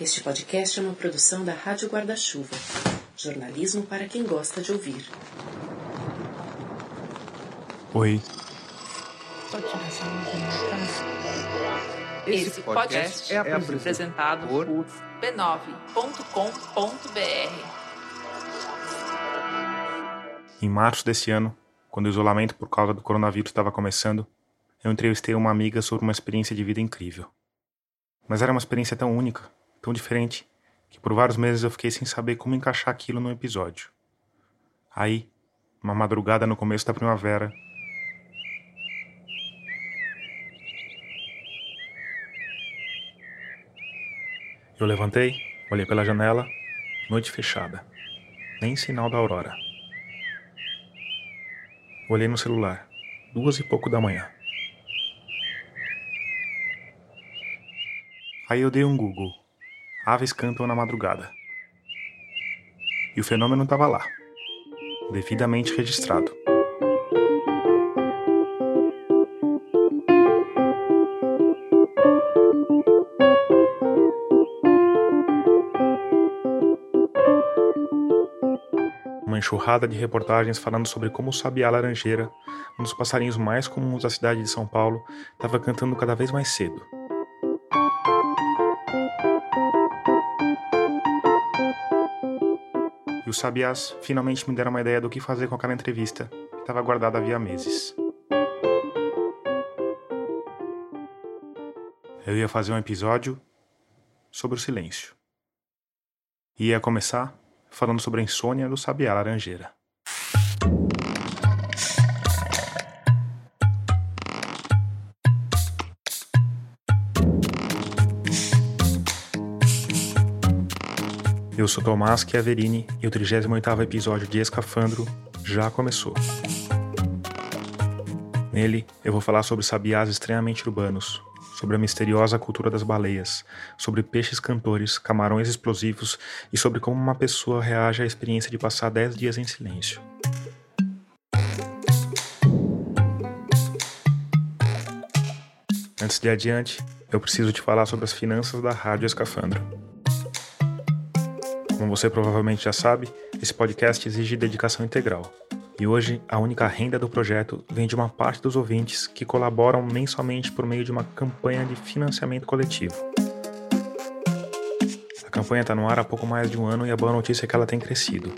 Este podcast é uma produção da Rádio Guarda-Chuva. Jornalismo para quem gosta de ouvir. Oi. Esse podcast é apresentado por b9.com.br. Em março desse ano, quando o isolamento por causa do coronavírus estava começando, eu entrevistei uma amiga sobre uma experiência de vida incrível. Mas era uma experiência tão única, tão diferente, que por vários meses eu fiquei sem saber como encaixar aquilo no episódio. Aí, uma madrugada no começo da primavera, eu levantei, olhei pela janela, noite fechada, nem sinal da aurora. Olhei no celular, duas e pouco da manhã. Aí eu dei um Google. Aves cantam na madrugada. E o fenômeno estava lá, devidamente registrado. Uma enxurrada de reportagens falando sobre como o sabiá laranjeira, um dos passarinhos mais comuns da cidade de São Paulo, estava cantando cada vez mais cedo. Os sabiás finalmente me deram uma ideia do que fazer com aquela entrevista que estava guardada havia meses. Eu ia fazer um episódio sobre o silêncio. E ia começar falando sobre a insônia do sabiá laranjeira. Eu sou Tomás Chiaverini e o 38º episódio de Escafandro já começou. Nele, eu vou falar sobre sabiás extremamente urbanos, sobre a misteriosa cultura das baleias, sobre peixes cantores, camarões explosivos e sobre como uma pessoa reage à experiência de passar 10 dias em silêncio. Antes de adiante, eu preciso te falar sobre as finanças da Rádio Escafandro. Como você provavelmente já sabe, esse podcast exige dedicação integral. E hoje, a única renda do projeto vem de uma parte dos ouvintes que colaboram mensalmente por meio de uma campanha de financiamento coletivo. A campanha está no ar há pouco mais de um ano e a boa notícia é que ela tem crescido.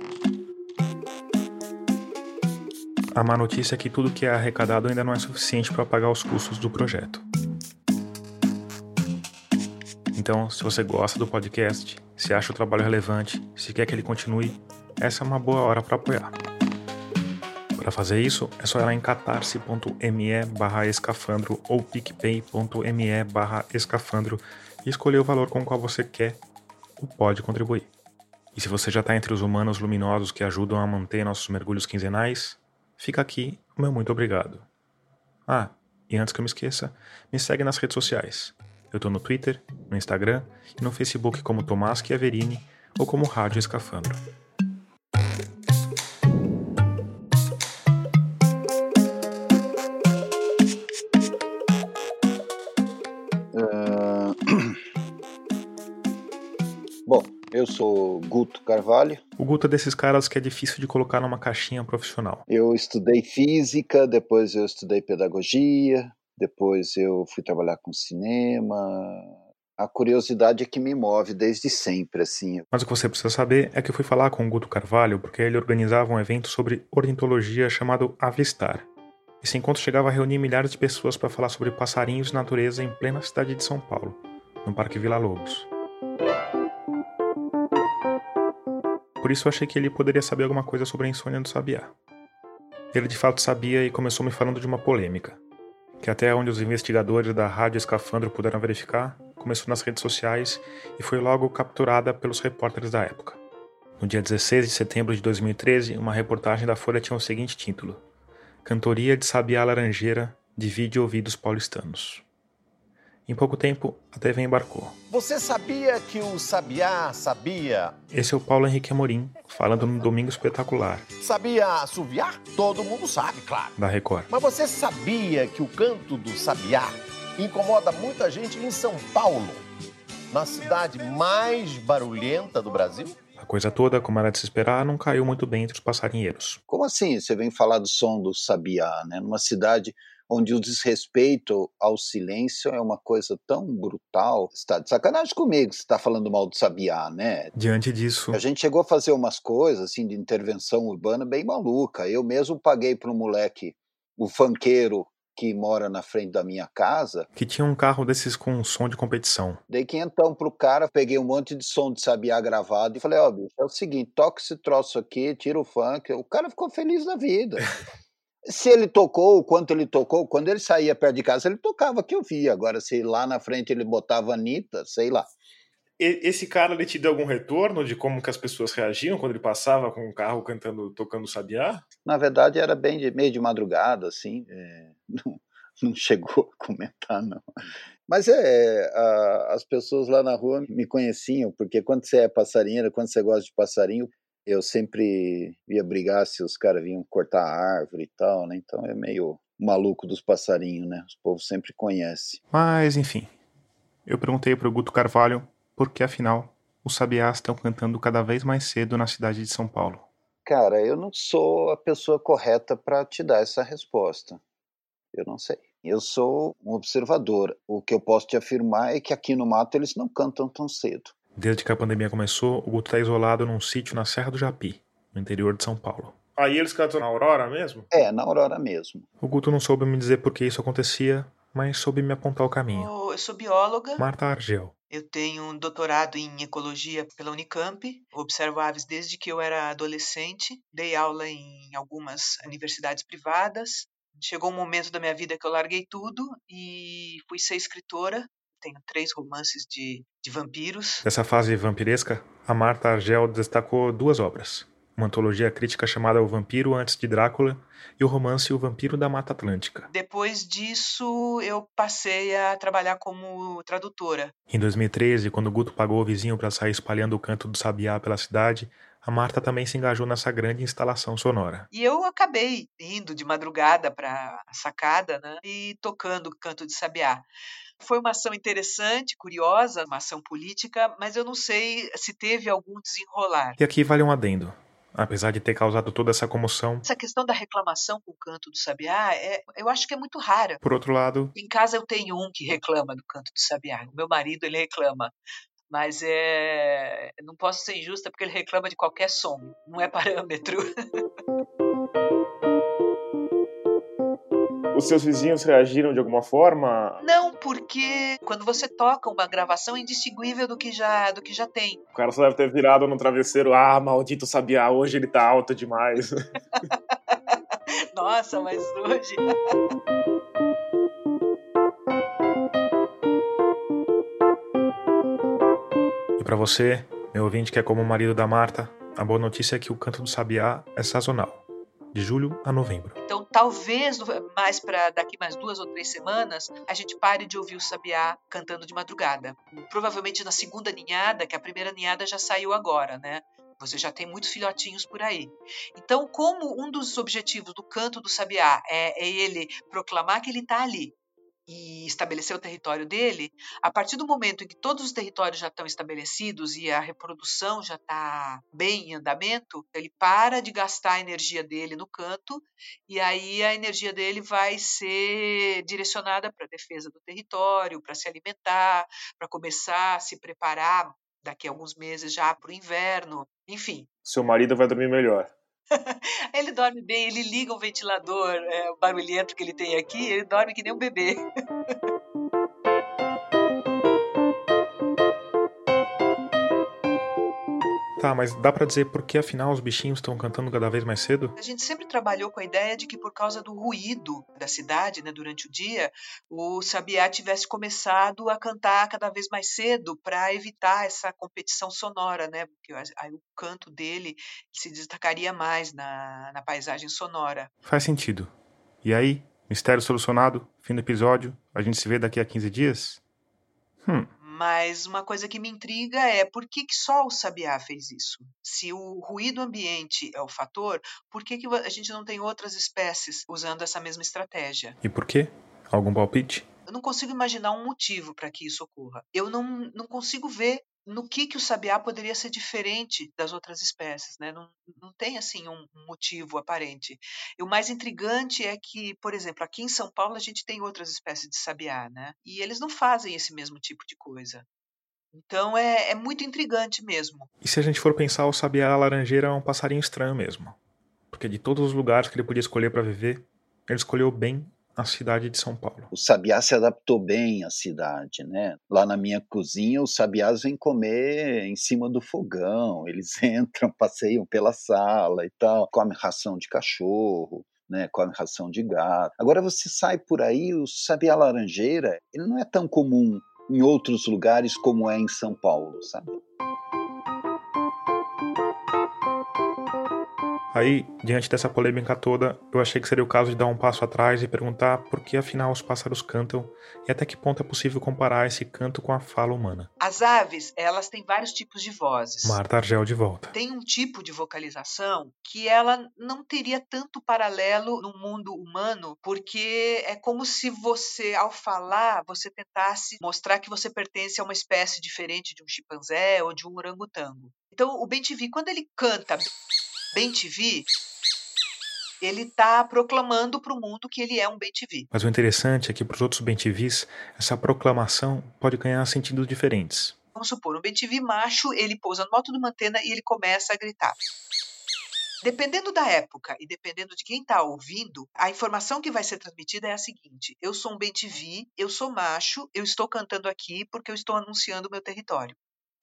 A má notícia é que tudo que é arrecadado ainda não é suficiente para pagar os custos do projeto. Então, se você gosta do podcast, se acha o trabalho relevante, se quer que ele continue, essa é uma boa hora para apoiar. Para fazer isso, é só ir lá em catarse.me barra escafandro ou picpay.me barra escafandro e escolher o valor com o qual você quer ou pode contribuir. E se você já está entre os humanos luminosos que ajudam a manter nossos mergulhos quinzenais, fica aqui o meu muito obrigado. Ah, e antes que eu me esqueça, me segue nas redes sociais. Eu tô no Twitter, no Instagram e no Facebook como Tomás Chiaverini ou como Rádio Escafandro. Ah, Bom, eu sou Guto Carvalho. O Guto é desses caras que é difícil de colocar numa caixinha profissional. Eu estudei física, depois eu estudei pedagogia, depois eu fui trabalhar com cinema. A curiosidade é que me move desde sempre, assim. Mas o que você precisa saber é que eu fui falar com o Guto Carvalho porque ele organizava um evento sobre ornitologia chamado Avistar. Esse encontro chegava a reunir milhares de pessoas para falar sobre passarinhos e natureza em plena cidade de São Paulo, no Parque Vila Lobos. Por isso eu achei que ele poderia saber alguma coisa sobre a insônia do sabiá. Ele de fato sabia e começou me falando de uma polêmica, que até onde os investigadores da Rádio Escafandro puderam verificar, começou nas redes sociais e foi logo capturada pelos repórteres da época. No dia 16 de setembro de 2013, uma reportagem da Folha tinha o seguinte título: Cantoria de Sabiá Laranjeira divide ouvidos paulistanos. Em pouco tempo, a TV embarcou. Você sabia que o sabiá sabia? Esse é o Paulo Henrique Amorim, falando no Domingo Espetacular, Sabia assoviar? Todo mundo sabe, claro. da Record. Mas você sabia que o canto do sabiá incomoda muita gente em São Paulo? na cidade mais barulhenta do Brasil? A coisa toda, como era de se esperar, não caiu muito bem entre os passarinheiros. Como assim? Você vem falar do som do sabiá, né? Numa cidade onde o desrespeito ao silêncio é uma coisa tão brutal. Você está de sacanagem comigo, você está falando mal do sabiá, né? Diante disso, A gente chegou a fazer umas coisas assim de intervenção urbana bem maluca. Eu mesmo paguei para um moleque, o fanqueiro que mora na frente da minha casa, que tinha um carro desses com som de competição. dei quinhentão pro cara, peguei um monte de som de sabiá gravado e falei, ó, bicho, é o seguinte, toca esse troço aqui, tira o funk. O cara ficou feliz da vida. Se ele tocou, o quanto ele tocou, quando ele saía perto de casa, ele tocava que eu via. Agora, se lá na frente ele botava Anitta, sei lá. Esse cara, ele te deu algum retorno de como que as pessoas reagiam quando ele passava com o carro cantando, tocando sabiá? Na verdade, era bem de meio de madrugada, assim. é, não, não chegou a comentar, não. Mas é, a- as pessoas lá na rua me conheciam, porque quando você é passarinheiro, quando você gosta de passarinho, eu sempre ia brigar se os caras vinham cortar a árvore e tal, né? Então é meio maluco dos passarinhos, né? Os povos sempre conhecem. Mas, enfim. Eu perguntei pro Guto Carvalho por que, afinal, os sabiás estão cantando cada vez mais cedo na cidade de São Paulo. Cara, eu não sou a pessoa correta para te dar essa resposta. Eu não sei. Eu sou um observador. O que eu posso te afirmar é que aqui no mato eles não cantam tão cedo. Desde que a pandemia começou, o Guto está isolado num sítio na Serra do Japi, no interior de São Paulo. Aí eles cantam na Aurora mesmo? É, na aurora mesmo. O Guto não soube me dizer por que isso acontecia, mas soube me apontar o caminho. Oh, Eu sou bióloga. Marta Argel. Eu tenho um doutorado em ecologia pela Unicamp. Observo aves desde que eu era adolescente. Dei aula em algumas universidades privadas. Chegou um momento da minha vida que eu larguei tudo e fui ser escritora. Tenho três romances de, de vampiros. Dessa fase vampiresca, a Marta Argel destacou duas obras. Uma antologia crítica chamada O Vampiro Antes de Drácula e o romance O Vampiro da Mata Atlântica. Depois disso, eu passei a trabalhar como tradutora. Em 2013, quando Guto pagou o vizinho para sair espalhando o canto do sabiá pela cidade, a Marta também se engajou nessa grande instalação sonora. E eu acabei indo de madrugada para a sacada né, e tocando o canto de sabiá. Foi uma ação interessante, curiosa, uma ação política, mas eu não sei se teve algum desenrolar. E aqui vale um adendo. Apesar de ter causado toda essa comoção, Essa questão da reclamação com o canto do sabiá, é, eu acho que é muito rara. por outro lado, Em casa eu tenho um que reclama do canto do sabiá. O meu marido ele reclama, mas é não posso ser injusta porque ele reclama de qualquer som, não é parâmetro. Os seus vizinhos reagiram de alguma forma? Não, porque quando você toca uma gravação é indistinguível do que já do que já tem. O cara só deve ter virado no travesseiro, ah, maldito sabiá, hoje ele tá alto demais. Nossa, mas hoje E para você, meu ouvinte que é como o marido da Marta, a boa notícia é que o canto do sabiá é sazonal, de julho a novembro. Então, talvez mais para daqui mais duas ou três semanas a gente pare de ouvir o sabiá cantando de madrugada. Provavelmente na segunda ninhada, que a primeira ninhada já saiu agora, né? Você já tem muitos filhotinhos por aí. Então, como um dos objetivos do canto do sabiá é, é ele proclamar que ele está ali e estabelecer o território dele, a partir do momento em que todos os territórios já estão estabelecidos e a reprodução já está bem em andamento, ele para de gastar a energia dele no canto e aí a energia dele vai ser direcionada para a defesa do território, para se alimentar, para começar a se preparar daqui a alguns meses já para o inverno, enfim. Seu marido vai dormir melhor. Ele dorme bem, ele liga o ventilador é, o barulhento que ele tem aqui, ele dorme que nem um bebê. Tá, mas dá pra dizer por que afinal os bichinhos estão cantando cada vez mais cedo? A gente sempre trabalhou com a ideia de que por causa do ruído da cidade, né, durante o dia, o sabiá tivesse começado a cantar cada vez mais cedo para evitar essa competição sonora, né? Porque aí o canto dele se destacaria mais na, na paisagem sonora. Faz sentido. E aí, mistério solucionado, fim do episódio, a gente se vê daqui a 15 dias? Hum, Mas uma coisa que me intriga é por que, que só o sabiá fez isso? Se o ruído ambiente é o fator, por que, que a gente não tem outras espécies usando essa mesma estratégia? e por quê? Algum palpite? Eu não consigo imaginar um motivo para que isso ocorra. Eu não, não consigo ver no que, que o sabiá poderia ser diferente das outras espécies, né? Não, não tem assim um, motivo aparente. E o mais intrigante é que, por exemplo, aqui em São Paulo a gente tem outras espécies de sabiá, né? E eles não fazem esse mesmo tipo de coisa. Então é, é muito intrigante mesmo. E se a gente for pensar, o sabiá laranjeira é um passarinho estranho mesmo. Porque de todos os lugares que ele podia escolher para viver, ele escolheu bem a cidade de São Paulo. O sabiá se adaptou bem à cidade, né? Lá na minha cozinha, os sabiás vêm comer em cima do fogão, eles entram, passeiam pela sala e tal, comem ração de cachorro. Né, come ração de gato. Agora você sai por aí, o sabiá laranjeira, ele não é tão comum em outros lugares como é em São Paulo, sabe? Aí, diante dessa polêmica toda, eu achei que seria o caso de dar um passo atrás e perguntar por que afinal os pássaros cantam e até que ponto é possível comparar esse canto com a fala humana. As aves, elas têm vários tipos de vozes. Marta Argel de volta. Tem um tipo de vocalização que ela não teria tanto paralelo no mundo humano, porque é como se você, ao falar, você tentasse mostrar que você pertence a uma espécie diferente de um chimpanzé ou de um orangotango. Então, o bem-te-vi, quando ele canta bem TV, ele está proclamando para o mundo que ele é um bem TV. Mas o interessante é que para os outros bem TVs, essa proclamação pode ganhar sentidos diferentes. Vamos supor, um bem TV macho, ele pousa no alto de uma antena e ele começa a gritar. Dependendo da época e dependendo de quem está ouvindo, a informação que vai ser transmitida é a seguinte: eu sou um bem TV, eu sou macho, eu estou cantando aqui porque eu estou anunciando o meu território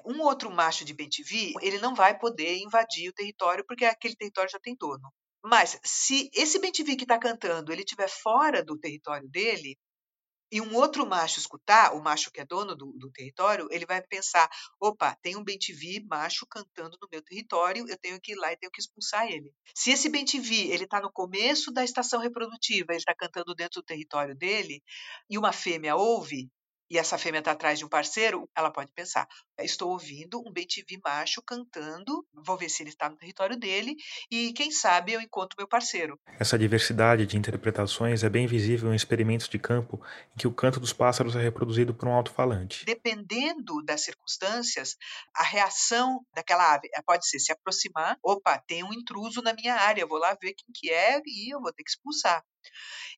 um outro macho de bem-te-vi, ele não vai poder invadir o território porque aquele território já tem dono. Mas se esse bem-te-vi que está cantando, ele estiver fora do território dele, e um outro macho escutar, o macho que é dono do, do território, ele vai pensar: opa, tem um bem-te-vi macho cantando no meu território, eu tenho que ir lá e tenho que expulsar ele. Se esse bem-te-vi ele está no começo da estação reprodutiva, ele está cantando dentro do território dele, e uma fêmea ouve, e essa fêmea está atrás de um parceiro, ela pode pensar: estou ouvindo um BTV macho cantando, vou ver se ele está no território dele e quem sabe eu encontro meu parceiro. Essa diversidade de interpretações é bem visível em experimentos de campo em que o canto dos pássaros é reproduzido por um alto-falante. Dependendo das circunstâncias, a reação daquela ave pode ser se aproximar, opa, tem um intruso na minha área, vou lá ver quem que é e eu vou ter que expulsar.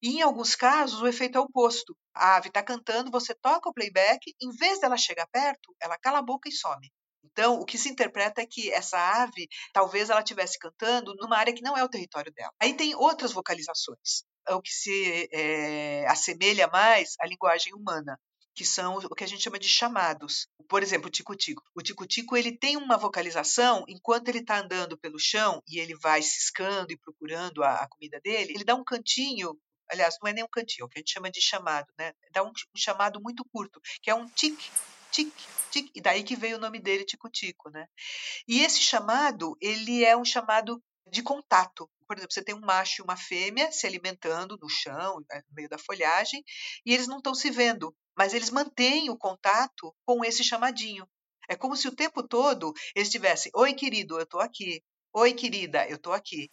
E em alguns casos, o efeito é oposto. A ave está cantando, você toca o playback, em vez dela chegar perto, ela cala a boca e some. Então, o que se interpreta é que essa ave, talvez ela estivesse cantando numa área que não é o território dela. Aí tem outras vocalizações, é o que se é, assemelha mais à linguagem humana que são o que a gente chama de chamados. Por exemplo, o tico-tico. O tico-tico ele tem uma vocalização enquanto ele está andando pelo chão e ele vai ciscando e procurando a, a, comida dele. Ele dá um cantinho, aliás, não é nem um cantinho, é o que a gente chama de chamado, né? Dá um, um chamado muito curto, que é um tic, tic, tic, e daí que veio o nome dele, tico-tico, né? E esse chamado, ele é um chamado de contato. Por exemplo, você tem um macho e uma fêmea se alimentando no chão, no meio da folhagem, e eles não estão se vendo mas eles mantêm o contato com esse chamadinho. É como se o tempo todo eles estivessem: Oi, querido, eu estou aqui. Oi, querida, eu estou aqui.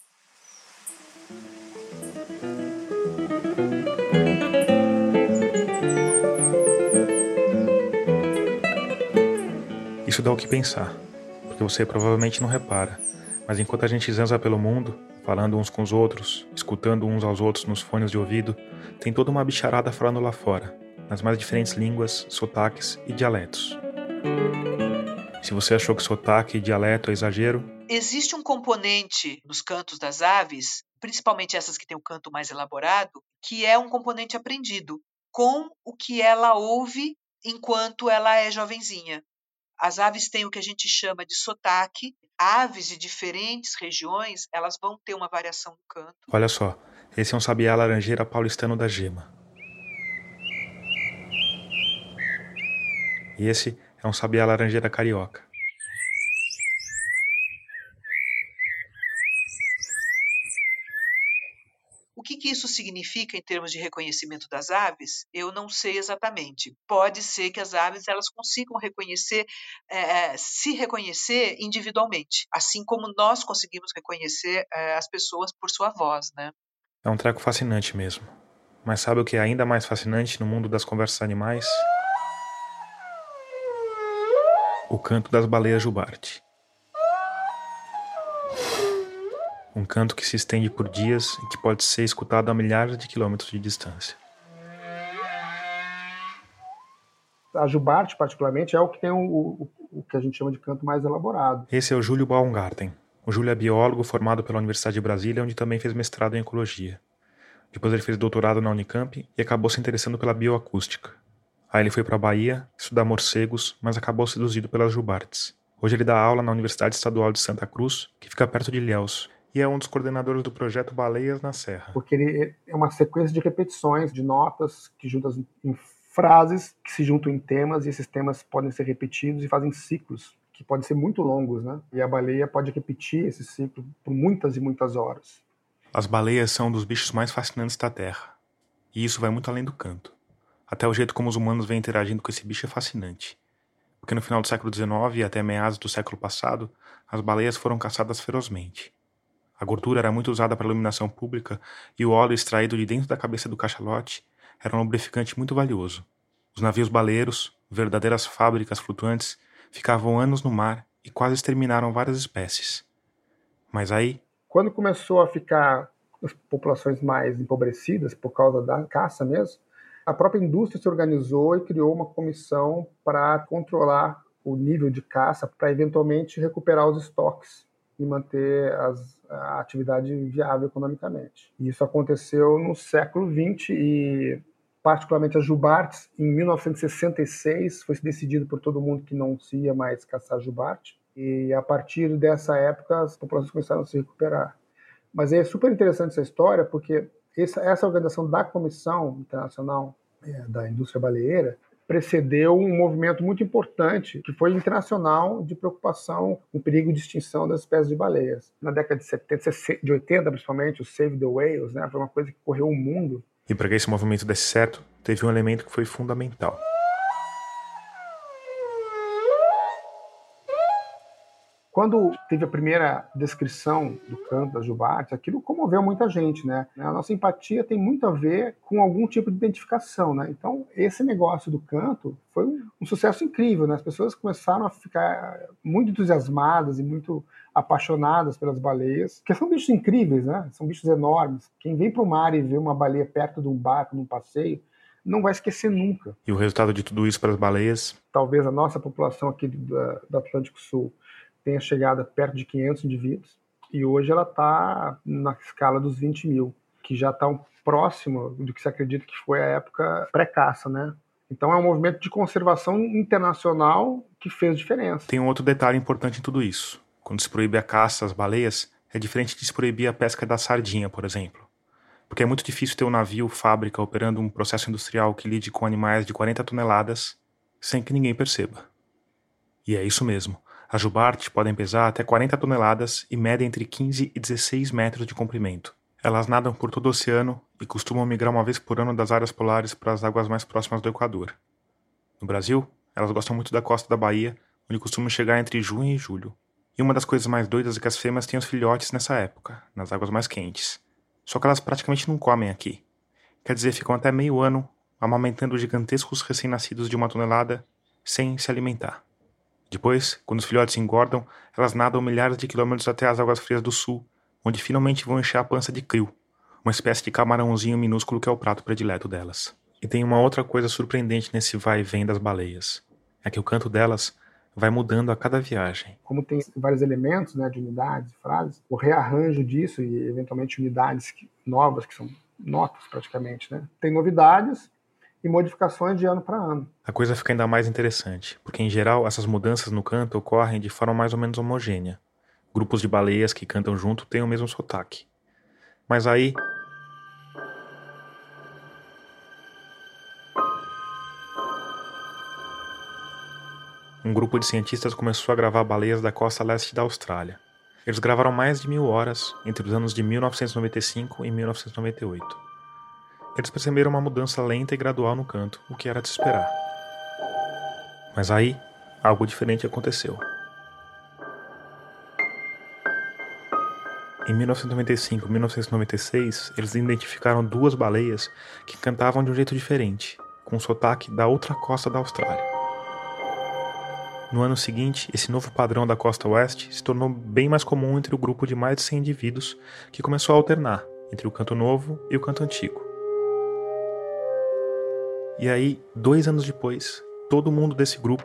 Isso dá o que pensar, porque você provavelmente não repara, mas enquanto a gente zanza pelo mundo, falando uns com os outros, escutando uns aos outros nos fones de ouvido, tem toda uma bicharada falando lá fora, nas mais diferentes línguas, sotaques e dialetos. Se você achou que sotaque e dialeto é exagero, existe um componente nos cantos das aves, principalmente essas que têm o canto mais elaborado, que é um componente aprendido com o que ela ouve enquanto ela é jovenzinha. As aves têm o que a gente chama de sotaque. Aves de diferentes regiões, elas vão ter uma variação no canto. Olha só, esse é um sabiá laranjeira paulistano da gema. E esse é um sabiá laranjeira carioca. O que, que, isso significa em termos de reconhecimento das aves? Eu não sei exatamente. Pode ser que as aves elas consigam reconhecer, é, se reconhecer individualmente, assim como nós conseguimos reconhecer é, as pessoas por sua voz, né? É um treco fascinante mesmo. Mas sabe o que é ainda mais fascinante no mundo das conversas animais? O canto das baleias jubarte. Um canto que se estende por dias e que pode ser escutado a milhares de quilômetros de distância. A jubarte, particularmente, é o que tem o, o, o que a gente chama de canto mais elaborado. Esse é o Júlio Baumgarten. O Júlio é biólogo formado pela Universidade de Brasília, onde também fez mestrado em ecologia. Depois ele fez doutorado na Unicamp e acabou se interessando pela bioacústica. Aí ele foi para a Bahia estudar morcegos, mas acabou seduzido pelas jubartes. Hoje ele dá aula na Universidade Estadual de Santa Cruz, que fica perto de Ilhéus, e é um dos coordenadores do projeto Baleias na Serra. Porque ele é uma sequência de repetições, de notas que juntas em frases, que se juntam em temas, e esses temas podem ser repetidos e fazem ciclos, que podem ser muito longos, né? E a baleia pode repetir esse ciclo por muitas e muitas horas. As baleias são um dos bichos mais fascinantes da Terra. E isso vai muito além do canto. Até o jeito como os humanos vêm interagindo com esse bicho é fascinante. Porque no final do século XIX e até meados do século passado, as baleias foram caçadas ferozmente. A gordura era muito usada para iluminação pública e o óleo extraído de dentro da cabeça do cachalote era um lubrificante muito valioso. Os navios baleiros, verdadeiras fábricas flutuantes, ficavam anos no mar e quase exterminaram várias espécies. Mas aí, quando começou a ficar as populações mais empobrecidas por causa da caça mesmo, a própria indústria se organizou e criou uma comissão para controlar o nível de caça, para eventualmente recuperar os estoques e manter as, a atividade viável economicamente. Isso aconteceu no século XX e particularmente as jubartes, em 1966 foi decidido por todo mundo que não se ia mais caçar jubarte. E a partir dessa época as populações começaram a se recuperar. Mas é super interessante essa história porque essa, essa organização da Comissão Internacional é, da Indústria Baleeira precedeu um movimento muito importante que foi internacional de preocupação com o perigo de extinção das espécies de baleias. Na década de 70, de 80 principalmente, o Save the Whales, né, foi uma coisa que correu o mundo. E para que esse movimento desse certo, teve um elemento que foi fundamental. Quando teve a primeira descrição do canto das jubartes, aquilo comoveu muita gente, né? A nossa empatia tem muito a ver com algum tipo de identificação, né? Então, esse negócio do canto foi um, um sucesso incrível, né? As pessoas começaram a ficar muito entusiasmadas e muito apaixonadas pelas baleias, porque são bichos incríveis, né? São bichos enormes. Quem vem para o mar e vê uma baleia perto de um barco, num passeio, não vai esquecer nunca. E o resultado de tudo isso para as baleias? Talvez a nossa população aqui do, do Atlântico Sul tenha chegado perto de 500 indivíduos e hoje ela está na escala dos 20 mil, que já está um próximo do que se acredita que foi a época pré-caça, né? Então é um movimento de conservação internacional que fez diferença. Tem um outro detalhe importante em tudo isso. Quando se proíbe a caça às baleias, é diferente de se proibir a pesca da sardinha, por exemplo. Porque é muito difícil ter um navio fábrica operando um processo industrial que lide com animais de 40 toneladas sem que ninguém perceba. E é isso mesmo. As jubartes podem pesar até 40 toneladas e medem entre 15 e 16 metros de comprimento. Elas nadam por todo o oceano e costumam migrar uma vez por ano das áreas polares para as águas mais próximas do Equador. No Brasil, elas gostam muito da costa da Bahia, onde costumam chegar entre junho e julho. E uma das coisas mais doidas é que as fêmeas têm os filhotes nessa época, nas águas mais quentes. Só que elas praticamente não comem aqui. Quer dizer, ficam até meio ano amamentando gigantescos recém-nascidos de uma tonelada sem se alimentar. Depois, quando os filhotes engordam, elas nadam milhares de quilômetros até as águas frias do sul, onde finalmente vão encher a pança de krill, uma espécie de camarãozinho minúsculo que é o prato predileto delas. E tem uma outra coisa surpreendente nesse vai e vem das baleias. É que o canto delas vai mudando a cada viagem. Como tem vários elementos né, de unidades, frases, o rearranjo disso e eventualmente unidades novas, que são notas praticamente, né? Tem novidades e modificações de ano para ano. A coisa fica ainda mais interessante, porque em geral essas mudanças no canto ocorrem de forma mais ou menos homogênea. Grupos de baleias que cantam junto têm o mesmo sotaque. Mas aí. Um grupo de cientistas começou a gravar baleias da costa leste da Austrália. Eles gravaram mais de mil horas entre os anos de 1995 e 1998 eles perceberam uma mudança lenta e gradual no canto, o que era de esperar. Mas aí, algo diferente aconteceu. Em 1995 e 1996, eles identificaram duas baleias que cantavam de um jeito diferente, com sotaque da outra costa da Austrália. No ano seguinte, esse novo padrão da costa oeste se tornou bem mais comum entre o grupo de mais de 100 indivíduos que começou a alternar entre o canto novo e o canto antigo. E aí, dois anos depois, todo mundo desse grupo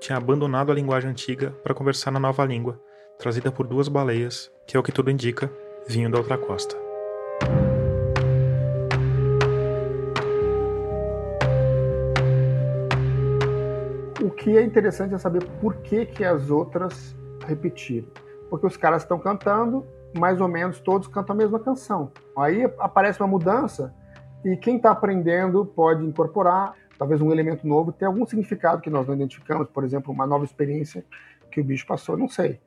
tinha abandonado a linguagem antiga para conversar na nova língua, trazida por duas baleias, que é o que tudo indica, vinham da outra costa. O que é interessante é saber por que, que as outras repetiram. Porque os caras estão cantando, mais ou menos todos cantam a mesma canção. Aí aparece uma mudança e quem está aprendendo pode incorporar talvez um elemento novo, ter algum significado que nós não identificamos, por exemplo, uma nova experiência que o bicho passou, não sei.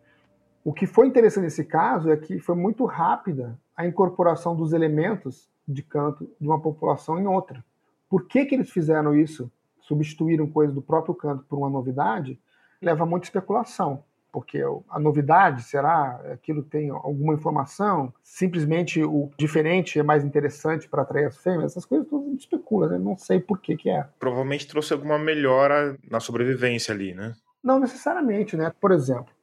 O que foi interessante nesse caso é que foi muito rápida a incorporação dos elementos de canto de uma população em outra. Por que, que eles fizeram isso? Substituíram coisas do próprio canto por uma novidade? Leva a muita especulação porque a novidade será aquilo tem alguma informação, simplesmente o diferente é mais interessante para atrair as fêmeas, essas coisas tudo especula, né? não sei por que que é. Provavelmente trouxe alguma melhora na sobrevivência ali, né? Não necessariamente, né? Por exemplo,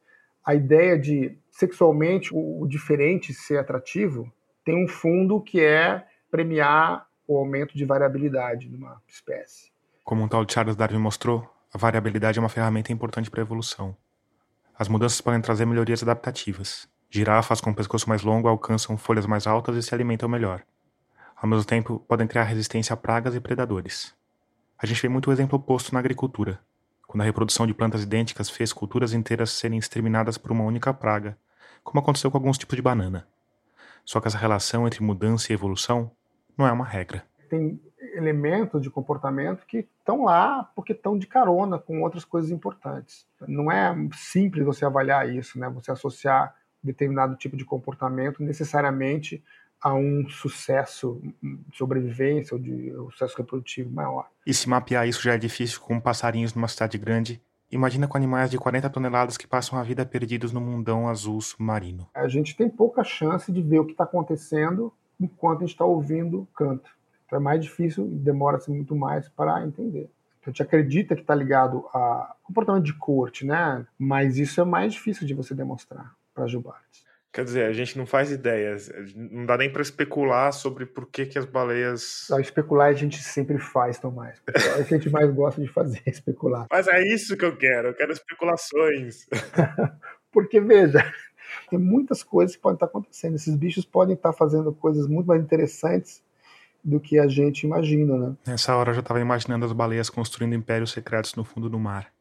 a ideia de sexualmente o diferente ser atrativo tem um fundo que é premiar o aumento de variabilidade numa espécie. Como um tal Charles Darwin mostrou, a variabilidade é uma ferramenta importante para a evolução. As mudanças podem trazer melhorias adaptativas. Girafas com pescoço mais longo alcançam folhas mais altas e se alimentam melhor. Ao mesmo tempo, podem criar resistência a pragas e predadores. A gente vê muito o exemplo oposto na agricultura, quando a reprodução de plantas idênticas fez culturas inteiras serem exterminadas por uma única praga, como aconteceu com alguns tipos de banana. Só que essa relação entre mudança e evolução não é uma regra. Tem elementos de comportamento que estão lá porque estão de carona com outras coisas importantes. Não é simples você avaliar isso, né? Você associar determinado tipo de comportamento necessariamente a um sucesso de sobrevivência ou de um sucesso reprodutivo maior. E se mapear isso já é difícil com passarinhos numa cidade grande, imagina com animais de 40 toneladas que passam a vida perdidos no mundão azul submarino. A gente tem pouca chance de ver o que está acontecendo enquanto a gente está ouvindo o canto. Então é mais difícil e demora-se muito mais para entender. Então, a gente acredita que está ligado a comportamento de corte, né? Mas isso é mais difícil de você demonstrar para Gilberto. Quer dizer, a gente não faz ideias, não dá nem para especular sobre por que, que as baleias. Só especular a gente sempre faz, Tomás. É o que a gente mais gosta de fazer, especular. Mas é isso que eu quero, eu quero especulações. Porque, veja, tem muitas coisas que podem estar acontecendo. Esses bichos podem estar fazendo coisas muito mais interessantes do que a gente imagina, né? Nessa hora eu já estava imaginando as baleias construindo impérios secretos no fundo do mar.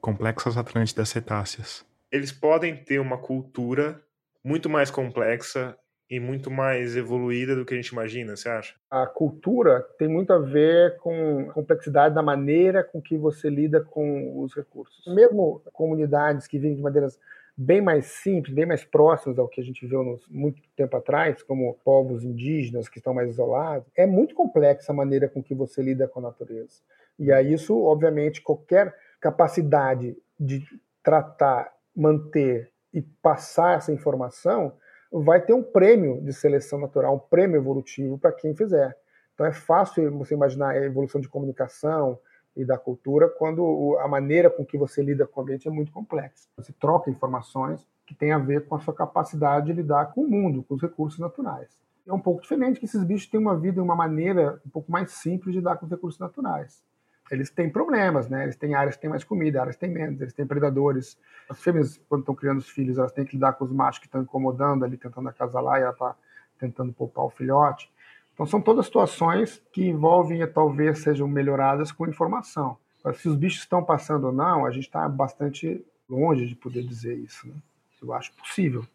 Complexas Atlântidas cetáceas. Eles podem ter uma cultura muito mais complexa e muito mais evoluída do que a gente imagina, você acha? A cultura tem muito a ver com a complexidade da maneira com que você lida com os recursos. Mesmo comunidades que vivem de maneiras bem mais simples, bem mais próximas ao que a gente viu nos, muito tempo atrás, como povos indígenas que estão mais isolados, é muito complexa a maneira com que você lida com a natureza. E aí isso, obviamente, qualquer capacidade de tratar, manter e passar essa informação vai ter um prêmio de seleção natural, um prêmio evolutivo para quem fizer. Então é fácil você imaginar a evolução de comunicação, e da cultura quando a maneira com que você lida com o ambiente é muito complexa. Você troca informações que têm a ver com a sua capacidade de lidar com o mundo, com os recursos naturais. É um pouco diferente que esses bichos têm uma vida e uma maneira um pouco mais simples de lidar com os recursos naturais. Eles têm problemas, né? Eles têm áreas que têm mais comida, áreas que têm menos, eles têm predadores. As fêmeas, quando estão criando os filhos, elas têm que lidar com os machos que estão incomodando ali, tentando acasalar, e ela está tentando poupar o filhote. Então, são todas situações que envolvem, talvez sejam melhoradas com informação. Se os bichos estão passando ou não, a gente está bastante longe de poder dizer isso. Né? Eu acho possível.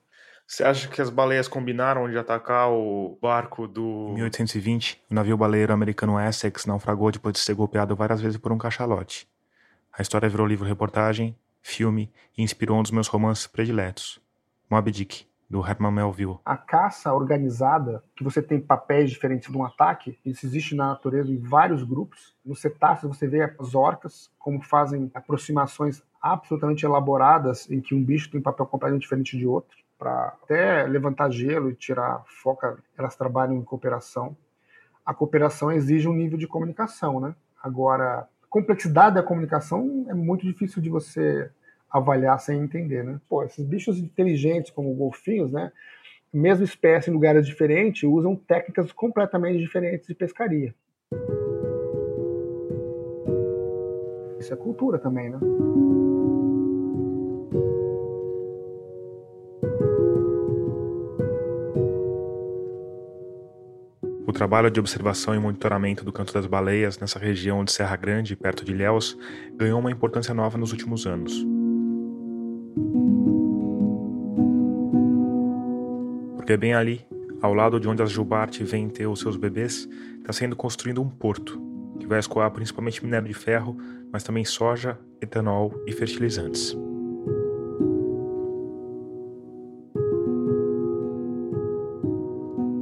Você acha que as baleias combinaram de atacar o barco do. Em 1820, o navio baleeiro americano Essex naufragou depois de ser golpeado várias vezes por um cachalote. A história virou livro-reportagem, filme e inspirou um dos meus romances prediletos, Moby Dick, do Herman Melville. A caça organizada, que você tem papéis diferentes de um ataque, isso existe na natureza em vários grupos. No cetáceo você vê as orcas, como fazem aproximações absolutamente elaboradas em que um bicho tem um papel completamente diferente de outro. Para até levantar gelo e tirar foca, elas trabalham em cooperação. A cooperação exige um nível de comunicação, né? Agora, a complexidade da comunicação é muito difícil de você avaliar sem entender, né? Pô, esses bichos inteligentes como golfinhos, né? Mesma espécie em lugares diferentes, usam técnicas completamente diferentes de pescaria. Isso é cultura também, né? O trabalho de observação e monitoramento do canto das baleias nessa região de Serra Grande, perto de Ilhéus, ganhou uma importância nova nos últimos anos. Porque bem ali, ao lado de onde as Jubarte vêm ter os seus bebês, está sendo construído um porto, que vai escoar principalmente minério de ferro, mas também soja, etanol e fertilizantes.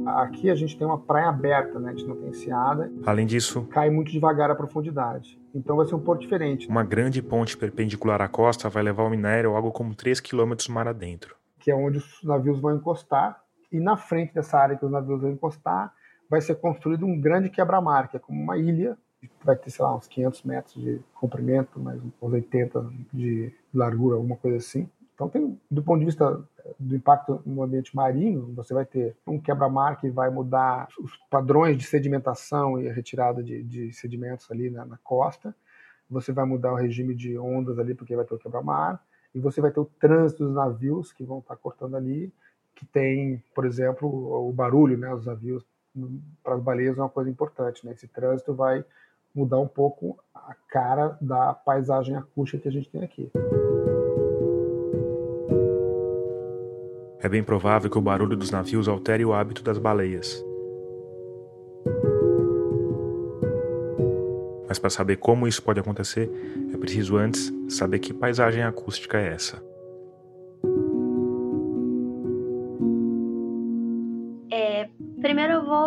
Aqui a gente tem uma praia aberta, né? A gente não tem enseada. Além disso, cai muito devagar a profundidade. Então vai ser um porto diferente. Uma grande ponte perpendicular à costa vai levar o minério algo como 3 km mar adentro. Que é onde os navios vão encostar e na frente dessa área que os navios vão encostar, vai ser construído um grande quebra-mar, que é como uma ilha, vai ter, sei lá, uns 500 metros de comprimento, mais uns 80 de largura, alguma coisa assim. Então, tem, do ponto de vista do impacto no ambiente marinho, você vai ter um quebra-mar que vai mudar os padrões de sedimentação e a retirada de, de sedimentos ali na, na, costa. Você vai mudar o regime de ondas ali, porque vai ter o quebra-mar. E você vai ter o trânsito dos navios que vão estar cortando ali que tem, por exemplo, o barulho, né, os navios para as baleias é uma coisa importante, né? Esse trânsito vai mudar um pouco a cara da paisagem acústica que a gente tem aqui. É bem provável que o barulho dos navios altere o hábito das baleias. Mas para saber como isso pode acontecer, é preciso antes saber que paisagem acústica é essa.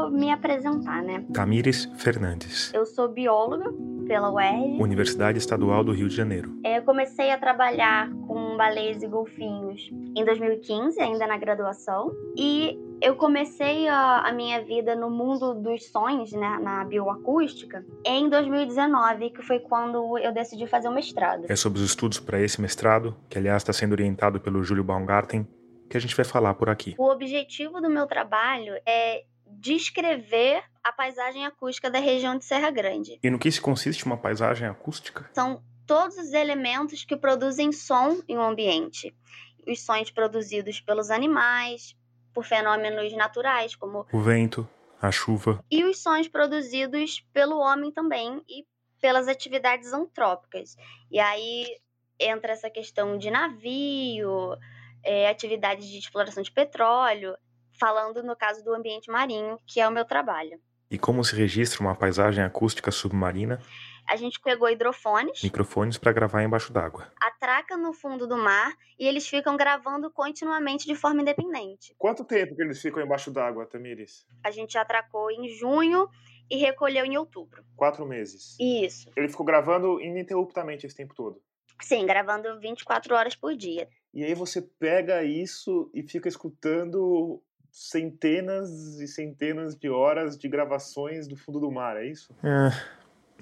Me apresentar, né? Tamires Fernandes. Eu sou bióloga pela UERJ. Universidade Estadual do Rio de Janeiro. É, eu comecei a trabalhar com baleias e golfinhos em 2015, ainda na graduação. E eu comecei a, a, minha vida no mundo dos sonhos, né, na bioacústica, em 2019, que foi quando eu decidi fazer o mestrado. É sobre os estudos para esse mestrado, que aliás está sendo orientado pelo Júlio Baumgarten, que a gente vai falar por aqui. O objetivo do meu trabalho é descrever a paisagem acústica da região de Serra Grande. E no que se consiste uma paisagem acústica? São todos os elementos que produzem som em um ambiente. Os sons produzidos pelos animais, por fenômenos naturais, como o vento, a chuva. E os sons produzidos pelo homem também e pelas atividades antrópicas. E aí entra essa questão de navio, é, atividades de exploração de petróleo, falando no caso do ambiente marinho, que é o meu trabalho. E como se registra uma paisagem acústica submarina? A gente pegou hidrofones. Microfones para gravar embaixo d'água. Atraca no fundo do mar e eles ficam gravando continuamente de forma independente. Quanto tempo que eles ficam embaixo d'água, Tamires? A gente atracou em junho e recolheu em outubro. Quatro meses. Isso. Ele ficou gravando ininterruptamente esse tempo todo? Sim, gravando 24 horas por dia. E aí você pega isso e fica escutando centenas e centenas de horas de gravações do fundo do mar, é isso? É,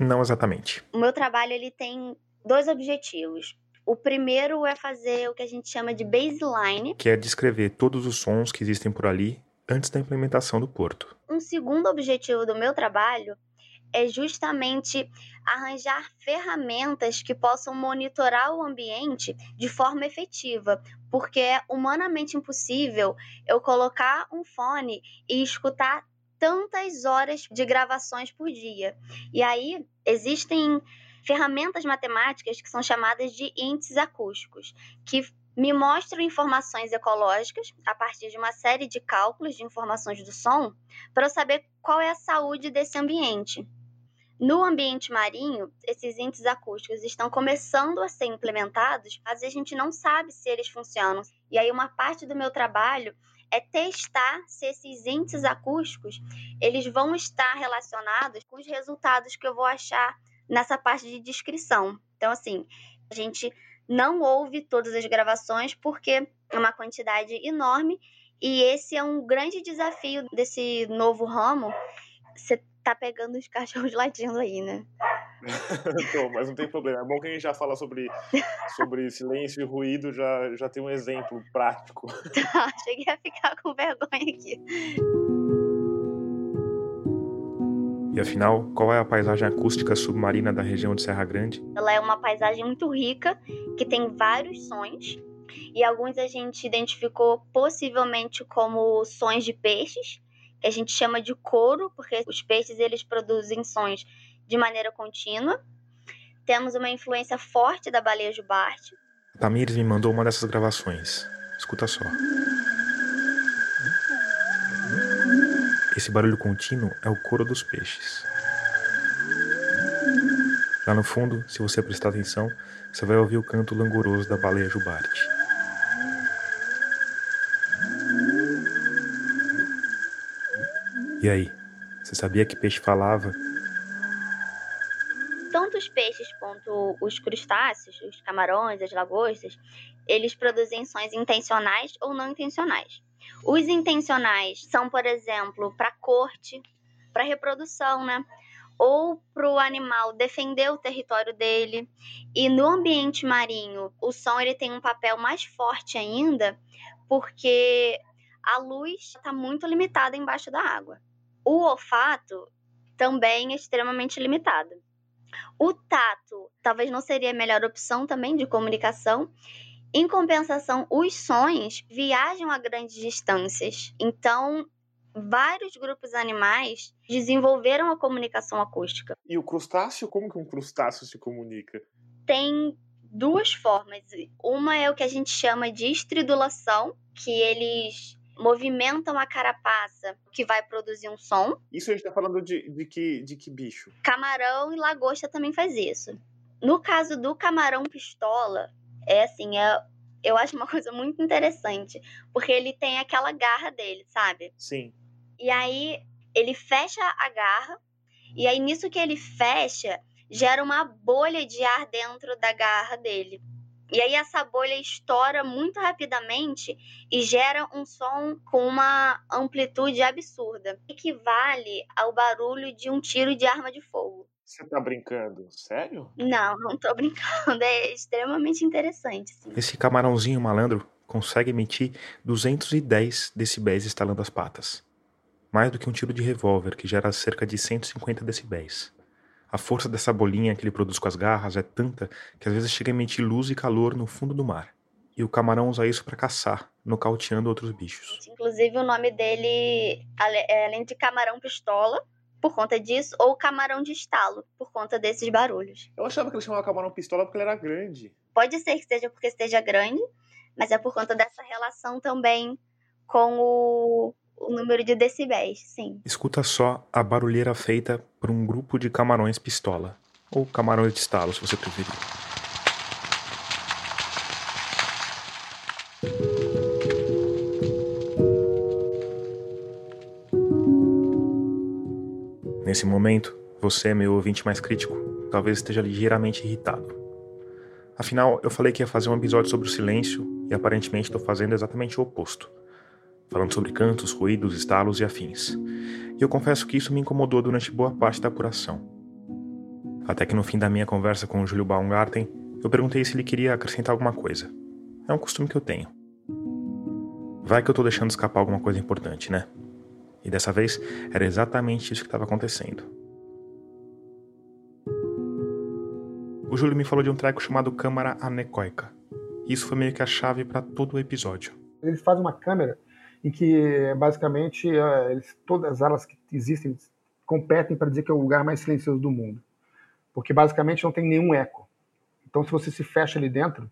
não exatamente. O meu trabalho ele tem dois objetivos. O primeiro é fazer o que a gente chama de baseline, que é descrever todos os sons que existem por ali antes da implementação do porto. Um segundo objetivo do meu trabalho é justamente arranjar ferramentas que possam monitorar o ambiente de forma efetiva, porque é humanamente impossível eu colocar um fone e escutar tantas horas de gravações por dia. E aí existem ferramentas matemáticas que são chamadas de índices acústicos, que me mostram informações ecológicas a partir de uma série de cálculos de informações do som para eu saber qual é a saúde desse ambiente. No ambiente marinho, esses índices acústicos estão começando a ser implementados, às vezes a gente não sabe se eles funcionam. E aí uma parte do meu trabalho é testar se esses índices acústicos eles vão estar relacionados com os resultados que eu vou achar nessa parte de descrição. Então, assim, a gente não ouve todas as gravações porque é uma quantidade enorme e esse é um grande desafio desse novo ramo. Você tá pegando os cachorros latindo aí, né? Tô, mas não tem problema. É bom que a gente já fala sobre, sobre silêncio e ruído, já, já tem um exemplo prático. Tá, cheguei a ficar com vergonha aqui. E afinal, qual é a paisagem acústica submarina da região de Serra Grande? Ela é uma paisagem muito rica, que tem vários sons, e alguns a gente identificou possivelmente como sons de peixes, a gente chama de coro, porque os peixes eles produzem sons de maneira contínua. Temos uma influência forte da baleia jubarte. Tamires me mandou uma dessas gravações. Escuta só. Esse barulho contínuo é o coro dos peixes. Lá no fundo, se você prestar atenção, você vai ouvir o canto langoroso da baleia jubarte. E aí, você sabia que peixe falava? Tanto os peixes quanto os crustáceos, os camarões, as lagostas, eles produzem sons intencionais ou não intencionais. Os intencionais são, por exemplo, para corte, para reprodução, né? Ou para o animal defender o território dele. E no ambiente marinho, o som ele tem um papel mais forte ainda, porque a luz está muito limitada embaixo da água. O olfato também é extremamente limitado. O tato talvez não seria a melhor opção também de comunicação, em compensação, os sons viajam a grandes distâncias. Então, vários grupos animais desenvolveram a comunicação acústica. E o crustáceo, como que um crustáceo se comunica? Tem duas formas. Uma é o que a gente chama de estridulação, que eles movimentam a carapaça, que vai produzir um som. Isso a gente está falando de, de, que, de que bicho? Camarão e lagosta também faz isso. No caso do camarão pistola, é assim, é, eu acho uma coisa muito interessante, porque ele tem aquela garra dele, sabe? Sim. E aí ele fecha a garra, e aí nisso que ele fecha, gera uma bolha de ar dentro da garra dele. E aí essa bolha estoura muito rapidamente e gera um som com uma amplitude absurda, equivale ao barulho de um tiro de arma de fogo. Você tá brincando? Sério? Não, não tô brincando. É extremamente interessante. Sim. Esse camarãozinho malandro consegue emitir 210 decibéis estalando as patas. Mais do que um tiro de revólver, que gera cerca de 150 decibéis. A força dessa bolinha que ele produz com as garras é tanta que às vezes chega a emitir luz e calor no fundo do mar. E o camarão usa isso para caçar, nocauteando outros bichos. Inclusive, o nome dele, além de camarão pistola, por conta disso, ou camarão de estalo, por conta desses barulhos. Eu achava que ele chamava camarão pistola porque ele era grande. Pode ser que seja porque esteja grande, mas é por conta dessa relação também com o, o número de decibéis, sim. Escuta só a barulheira feita por um grupo de camarões pistola, ou camarões de estalo, se você preferir. Nesse momento, você, meu ouvinte mais crítico, talvez esteja ligeiramente irritado. Afinal, eu falei que ia fazer um episódio sobre o silêncio e aparentemente estou fazendo exatamente o oposto. Falando sobre cantos, ruídos, estalos e afins. E eu confesso que isso me incomodou durante boa parte da apuração. Até que no fim da minha conversa com o Júlio Baumgarten, eu perguntei se ele queria acrescentar alguma coisa. É um costume que eu tenho. Vai que eu tô deixando escapar alguma coisa importante, né? E dessa vez era exatamente isso que estava acontecendo. O Júlio me falou de um treco chamado câmara anecoica. Isso foi meio que a chave para todo o episódio. Eles fazem uma câmera em que basicamente é, eles, todas elas que existem competem para dizer que é o lugar mais silencioso do mundo, porque basicamente não tem nenhum eco. Então, se você se fecha ali dentro,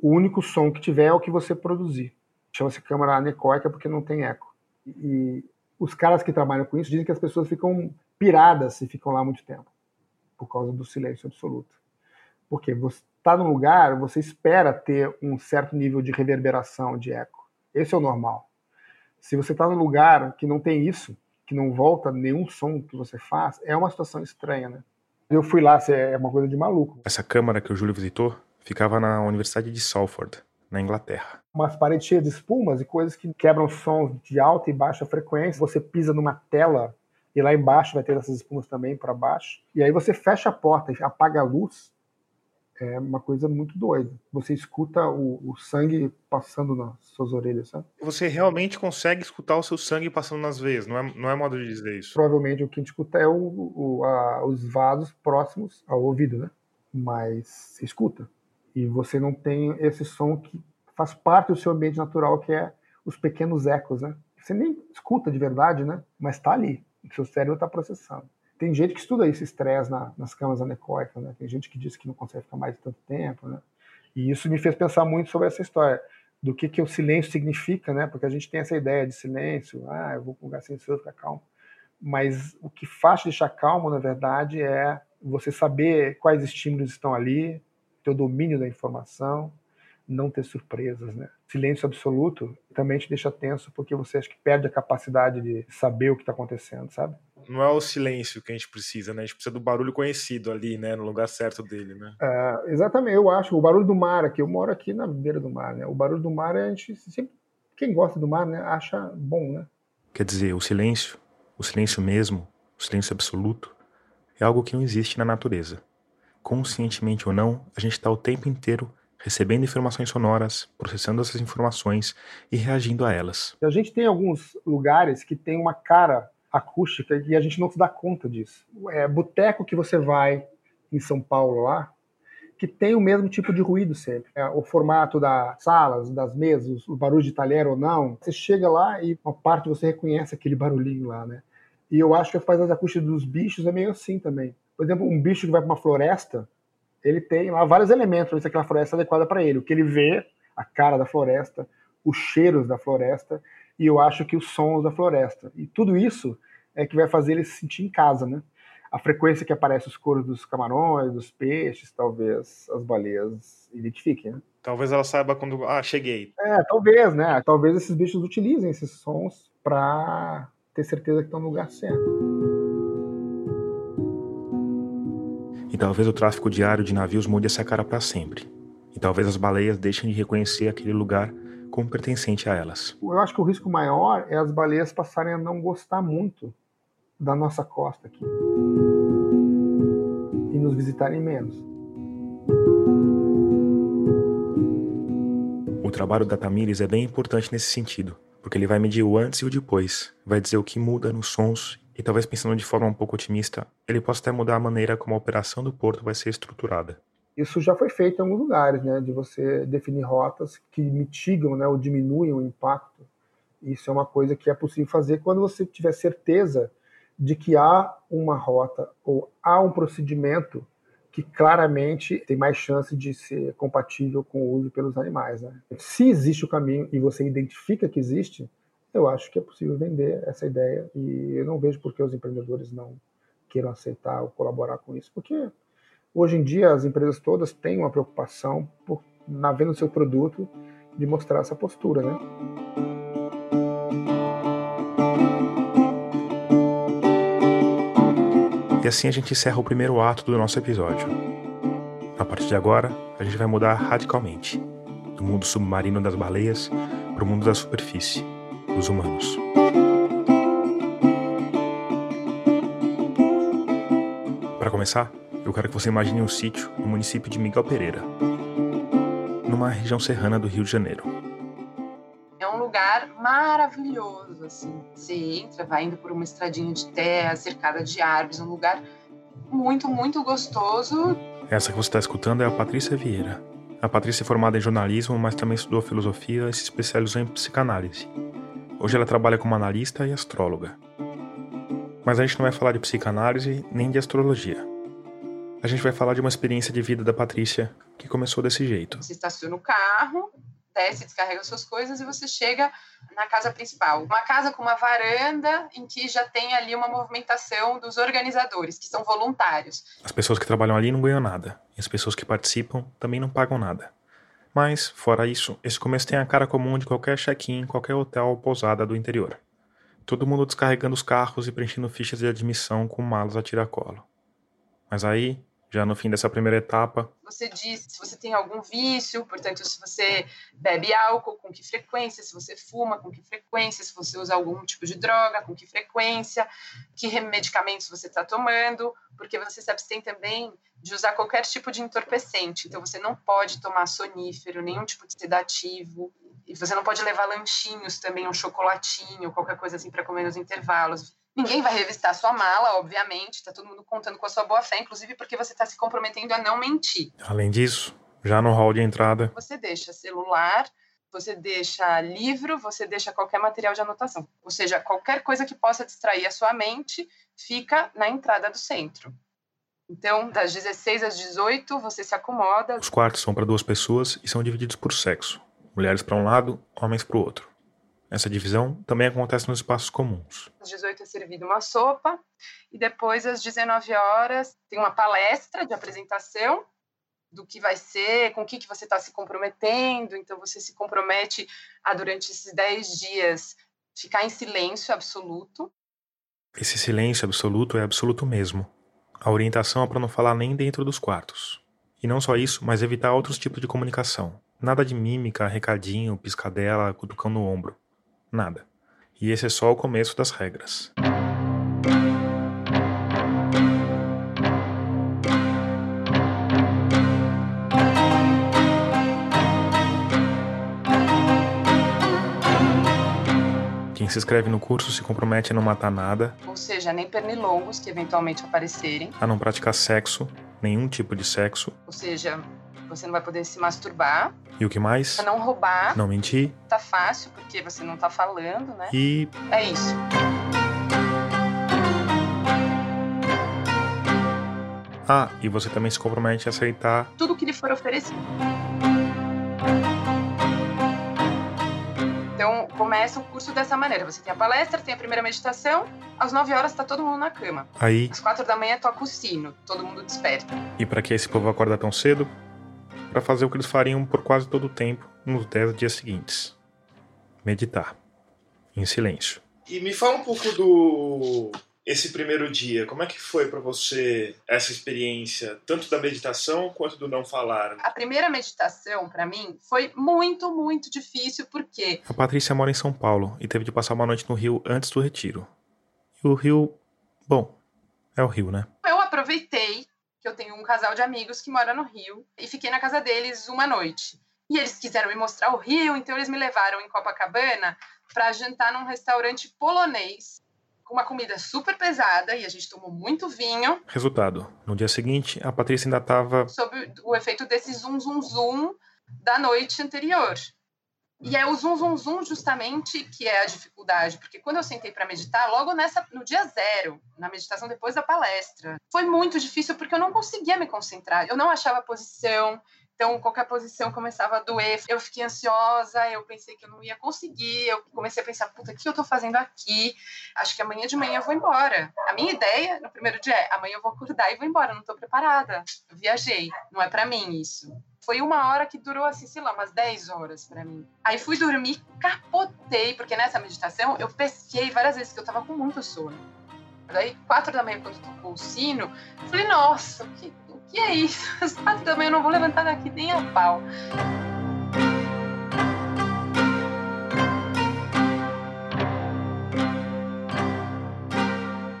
o único som que tiver é o que você produzir. Chama-se câmara anecoica porque não tem eco. E os caras que trabalham com isso dizem que as pessoas ficam piradas se ficam lá muito tempo. por causa do silêncio absoluto. Porque você está num lugar, você espera ter um certo nível de reverberação, de eco. Esse é o normal. Se você está num lugar que não tem isso, que não volta nenhum som que você faz, é uma situação estranha, né? Eu fui lá, é uma coisa de maluco. Essa câmara que o Júlio visitou ficava na Universidade de Salford, na Inglaterra. Umas paredes cheias de espumas e coisas que quebram sons de alta e baixa frequência. Você pisa numa tela e lá embaixo vai ter essas espumas também para baixo. E aí você fecha a porta, apaga a luz é uma coisa muito doida. Você escuta o, o, sangue passando nas suas orelhas, sabe? Você realmente consegue escutar o seu sangue passando nas veias, não é, não é modo de dizer isso? Provavelmente o que a gente escuta é o, o, a, os vasos próximos ao ouvido, né? Mas você escuta. E você não tem esse som que faz parte do seu ambiente natural, que é os pequenos ecos, né? Você nem escuta de verdade, né? Mas está ali. O seu cérebro está processando. Tem gente que estuda esse estresse na, nas camas anecoicas, né? Tem gente que diz que não consegue ficar mais tanto tempo, né? E isso me fez pensar muito sobre essa história do que, que o silêncio significa, né? Porque a gente tem essa ideia de silêncio, ah, eu vou lugar silencioso, ficar calmo. Mas o que faz deixar calmo, na verdade, é você saber quais estímulos estão ali, ter o domínio da informação, não ter surpresas, né? Silêncio absoluto também te deixa tenso porque você acha que perde a capacidade de saber o que está acontecendo, sabe? Não é o silêncio que a gente precisa, né? A gente precisa do barulho conhecido ali, né? No lugar certo dele, né? É, exatamente, eu acho. O barulho do mar aqui, eu moro aqui na beira do mar, né? O barulho do mar, a gente sempre. Quem gosta do mar, né? Acha bom, né? Quer dizer, o silêncio, o silêncio mesmo, o silêncio absoluto, é algo que não existe na natureza. Conscientemente ou não, a gente está o tempo inteiro recebendo informações sonoras, processando essas informações e reagindo a elas. A gente tem alguns lugares que tem uma cara acústica e a gente não se dá conta disso. É boteco que você vai em São Paulo lá, que tem o mesmo tipo de ruído sempre. É, o formato das salas, das mesas, o barulho de talher ou não. Você chega lá e uma parte você reconhece aquele barulhinho lá, né? E eu acho que a faz acústica dos bichos é meio assim também. Por exemplo, um bicho que vai para uma floresta, ele tem lá vários elementos para ver se aquela floresta é adequada para ele. O que ele vê, a cara da floresta, os cheiros da floresta e eu acho que os sons da floresta. E tudo isso é que vai fazer ele se sentir em casa, né? A frequência que aparece os coros dos camarões, dos peixes, talvez as baleias identifiquem, né? Talvez ela saiba quando. Ah, cheguei. É, talvez, né? Talvez esses bichos utilizem esses sons para ter certeza que estão no lugar certo. Talvez o tráfego diário de navios mude essa cara para sempre. E talvez as baleias deixem de reconhecer aquele lugar como pertencente a elas. Eu acho que o risco maior é as baleias passarem a não gostar muito da nossa costa aqui e nos visitarem menos. O trabalho da Tamires é bem importante nesse sentido, porque ele vai medir o antes e o depois, vai dizer o que muda nos sons e talvez pensando de forma um pouco otimista, ele possa até mudar a maneira como a operação do porto vai ser estruturada. Isso já foi feito em alguns lugares, né, de você definir rotas que mitigam, né, ou diminuem o impacto. Isso é uma coisa que é possível fazer quando você tiver certeza de que há uma rota ou há um procedimento que claramente tem mais chance de ser compatível com o uso pelos animais. Né? Se existe o caminho e você identifica que existe, eu acho que é possível vender essa ideia e eu não vejo por que os empreendedores não queiram aceitar ou colaborar com isso, porque hoje em dia as empresas todas têm uma preocupação por, na venda do seu produto de mostrar essa postura, né? E assim a gente encerra o primeiro ato do nosso episódio. A partir de agora, a gente vai mudar radicalmente do mundo submarino das baleias para o mundo da superfície dos humanos. Para começar, eu quero que você imagine um sítio no município de Miguel Pereira, numa região serrana do Rio de Janeiro. É um lugar maravilhoso, assim. Você entra, vai indo por uma estradinha de terra, cercada de árvores, um lugar muito, muito gostoso. Essa que você está escutando é a Patrícia Vieira. A Patrícia é formada em jornalismo, mas também estudou filosofia e se especializou em psicanálise. Hoje ela trabalha como analista e astróloga. Mas a gente não vai falar de psicanálise nem de astrologia. A gente vai falar de uma experiência de vida da Patrícia que começou desse jeito. Você estaciona o carro, desce, descarrega suas coisas e você chega na casa principal. Uma casa com uma varanda em que já tem ali uma movimentação dos organizadores, que são voluntários. As pessoas que trabalham ali não ganham nada, e as pessoas que participam também não pagam nada. Mas, fora isso, esse começo tem a cara comum de qualquer check-in em qualquer hotel ou pousada do interior. Todo mundo descarregando os carros e preenchendo fichas de admissão com malas a tiracolo. Mas aí, já no fim dessa primeira etapa. Você diz se você tem algum vício, portanto, se você bebe álcool, com que frequência, se você fuma, com que frequência, se você usa algum tipo de droga, com que frequência, que medicamentos você está tomando, porque você se abstém também de usar qualquer tipo de entorpecente. Então, você não pode tomar sonífero, nenhum tipo de sedativo, e você não pode levar lanchinhos também, um chocolatinho, qualquer coisa assim para comer nos intervalos. Ninguém vai revistar sua mala, obviamente, está todo mundo contando com a sua boa fé, inclusive porque você está se comprometendo a não mentir. Além disso, já no hall de entrada. Você deixa celular, você deixa livro, você deixa qualquer material de anotação. Ou seja, qualquer coisa que possa distrair a sua mente fica na entrada do centro. Então, das 16 às 18, você se acomoda. Os quartos são para duas pessoas e são divididos por sexo: mulheres para um lado, homens para o outro. Essa divisão também acontece nos espaços comuns. Às 18 é servida uma sopa e depois às 19 horas tem uma palestra de apresentação do que vai ser, com o que, que você está se comprometendo. Então você se compromete a durante esses 10 dias ficar em silêncio absoluto. Esse silêncio absoluto é absoluto mesmo. A orientação é para não falar nem dentro dos quartos. E não só isso, mas evitar outros tipos de comunicação. Nada de mímica, recadinho, piscadela, cutucão no ombro. Nada. E esse é só o começo das regras. Quem se inscreve no curso se compromete a não matar nada. Ou seja, nem pernilongos que eventualmente aparecerem. A não praticar sexo, nenhum tipo de sexo. Ou seja, você não vai poder se masturbar. E o que mais? Pra não roubar. Não mentir. Tá fácil, porque você não tá falando, né? E. É isso. Ah, e você também se compromete a aceitar tudo que lhe for oferecido. Então, começa o curso dessa maneira. Você tem a palestra, tem a primeira meditação, às 9 horas tá todo mundo na cama. Aí. Às 4 da manhã toca o sino, todo mundo desperta. E para que esse povo acorda tão cedo? Para fazer o que eles fariam por quase todo o tempo nos dez dias seguintes: meditar, em silêncio. E me fala um pouco do esse primeiro dia. Como é que foi para você essa experiência, tanto da meditação quanto do não falar? A primeira meditação para mim foi muito, muito difícil porque a Patrícia mora em São Paulo e teve de passar uma noite no Rio antes do retiro. E o Rio, bom, é o Rio, né? Eu aproveitei que eu tenho um casal de amigos que mora no Rio e fiquei na casa deles uma noite. E eles quiseram me mostrar o Rio, então eles me levaram em Copacabana para jantar num restaurante polonês com uma comida super pesada e a gente tomou muito vinho. Resultado: no dia seguinte, a Patrícia ainda estava sob o efeito desse zum zum zum da noite anterior. E é o zum zum zum justamente que é a dificuldade, porque quando eu sentei para meditar, logo nessa no dia zero, na meditação depois da palestra, foi muito difícil porque eu não conseguia me concentrar. Eu não achava posição, então qualquer posição começava a doer. Eu fiquei ansiosa, eu pensei que eu não ia conseguir. Eu comecei a pensar, puta, o que eu tô fazendo aqui? Acho que amanhã de manhã eu vou embora. A minha ideia no primeiro dia é, amanhã eu vou acordar e vou embora, não tô preparada. Eu viajei, não é para mim isso. Foi uma hora que durou, assim, sei lá, umas 10 horas para mim. Aí fui dormir, capotei, porque nessa meditação eu pesquei várias vezes que eu tava com muito sono. Daí, quatro da manhã, quando tocou o sino, falei, nossa, o que, o que é isso? Às quatro da manhã eu não vou levantar daqui nem a pau.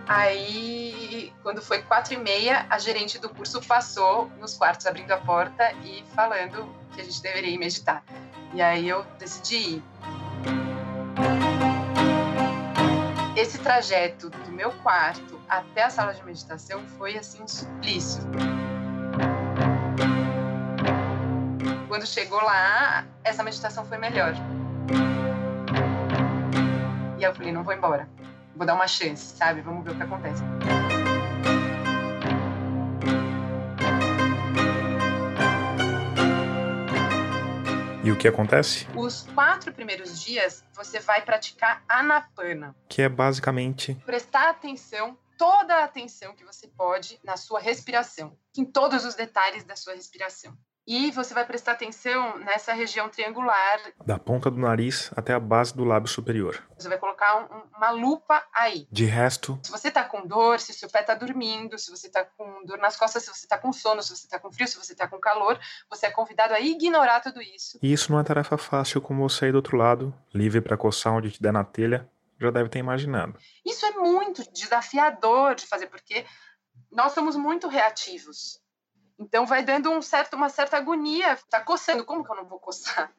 Aí quando foi quatro e meia, a gerente do curso passou nos quartos, abrindo a porta e falando que a gente deveria ir meditar. E aí eu decidi ir. Esse trajeto do meu quarto até a sala de meditação foi assim um suplício. Quando chegou lá, essa meditação foi melhor. E eu falei, não vou embora. Vou dar uma chance, sabe? Vamos ver o que acontece. E o que acontece? Os quatro primeiros dias você vai praticar anapana. Que é basicamente prestar atenção, toda a atenção que você pode na sua respiração, em todos os detalhes da sua respiração. E você vai prestar atenção nessa região triangular. Da ponta do nariz até a base do lábio superior. Você vai colocar um, uma lupa aí. De resto. Se você tá com dor, se seu pé tá dormindo, se você tá com dor nas costas, se você tá com sono, se você tá com frio, se você tá com calor, você é convidado a ignorar tudo isso. E isso não é tarefa fácil como você aí do outro lado, livre para coçar onde te der na telha, já deve ter imaginado. Isso é muito desafiador de fazer, porque nós somos muito reativos. Então vai dando um certo, uma certa agonia. Tá coçando, como que eu não vou coçar?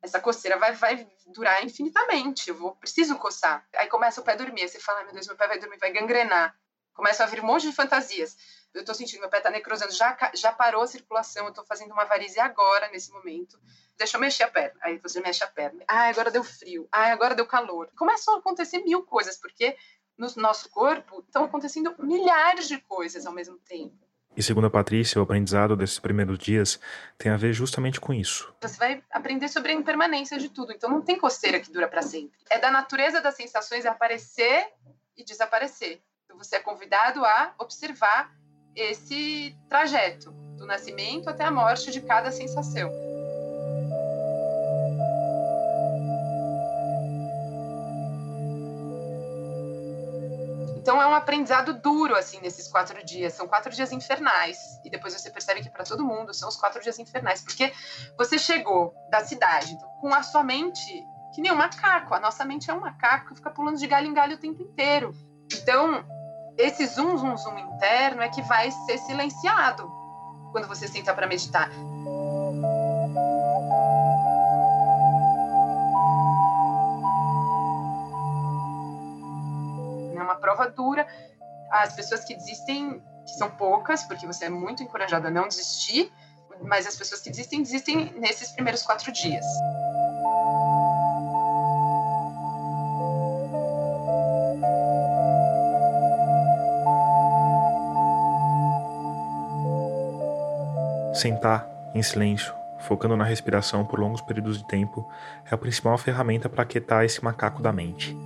Essa coceira vai, vai durar infinitamente. Eu vou, preciso coçar. Aí começa o pé dormir. Você fala, meu Deus, meu pé vai dormir, vai gangrenar. Começa a vir um monte de fantasias. Eu tô sentindo, meu pé tá necrosando, já, já parou a circulação, eu tô fazendo uma varize agora, nesse momento. Deixa eu mexer a perna. Aí você mexe a perna. Ah, agora deu frio. Ah, agora deu calor. Começam a acontecer mil coisas, porque no nosso corpo estão acontecendo milhares de coisas ao mesmo tempo. E segundo a Patrícia, o aprendizado desses primeiros dias tem a ver justamente com isso. Você vai aprender sobre a impermanência de tudo, então não tem coceira que dura para sempre. É da natureza das sensações aparecer e desaparecer. Então você é convidado a observar esse trajeto do nascimento até a morte de cada sensação. Então é um aprendizado duro, assim, nesses quatro dias. São quatro dias infernais. E depois você percebe que para todo mundo são os quatro dias infernais. Porque você chegou da cidade com a sua mente que nem um macaco. A nossa mente é um macaco que fica pulando de galho em galho o tempo inteiro. Então, esse zoom, zoom, zoom interno é que vai ser silenciado quando você senta para meditar. Prova dura. As pessoas que desistem, que são poucas, porque você é muito encorajado a não desistir, mas as pessoas que desistem, desistem nesses primeiros quatro dias. Sentar em silêncio, focando na respiração por longos períodos de tempo, é a principal ferramenta para aquietar esse macaco da mente.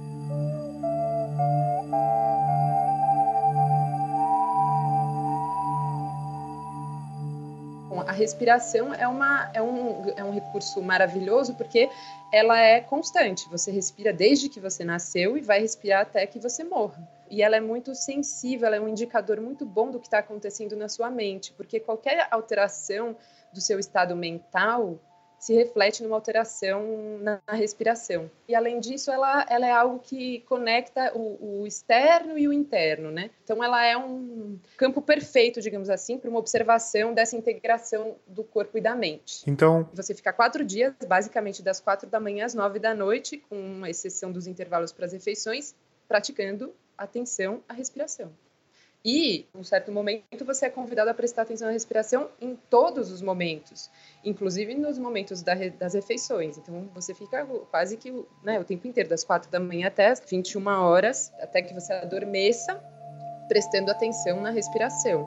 Respiração é, uma, é, um, é um recurso maravilhoso porque ela é constante. Você respira desde que você nasceu e vai respirar até que você morra. E ela é muito sensível, ela é um indicador muito bom do que está acontecendo na sua mente, porque qualquer alteração do seu estado mental se reflete numa alteração na, respiração. E além disso, ela, ela é algo que conecta o, o, externo e o interno, né? Então ela é um campo perfeito, digamos assim, para uma observação dessa integração do corpo e da mente. Então você fica quatro dias, basicamente das quatro da manhã às nove da noite, com exceção dos intervalos para as refeições, praticando atenção à respiração. E, em um certo momento, você é convidado a prestar atenção à respiração em todos os momentos, inclusive nos momentos da, das refeições. Então, você fica quase que né, o tempo inteiro, das quatro da manhã até as 21 horas, até que você adormeça, prestando atenção na respiração.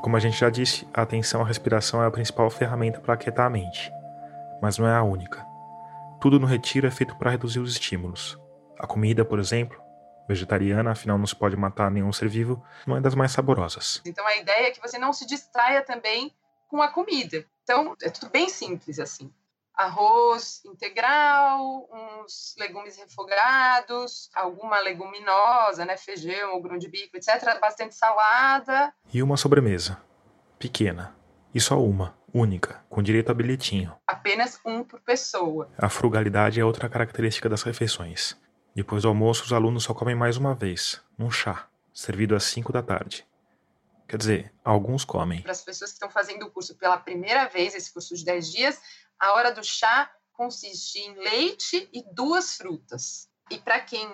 Como a gente já disse, a atenção à respiração é a principal ferramenta para aquietar a mente, mas não é a única. Tudo no retiro é feito para reduzir os estímulos. A comida, por exemplo, vegetariana, afinal não se pode matar nenhum ser vivo, não é das mais saborosas. Então a ideia é que você não se distraia também com a comida. Então é tudo bem simples assim. Arroz integral, uns legumes refogados, alguma leguminosa, né, feijão, grão de bico, etc. Bastante salada. E uma sobremesa. Pequena. E só uma única, com direito a bilhetinho. Apenas um por pessoa. A frugalidade é outra característica das refeições. Depois do almoço, os alunos só comem mais uma vez, num chá, servido às 5 da tarde. Quer dizer, alguns comem. Para as pessoas que estão fazendo o curso pela primeira vez, esse curso de 10 dias, a hora do chá consiste em leite e duas frutas. E para quem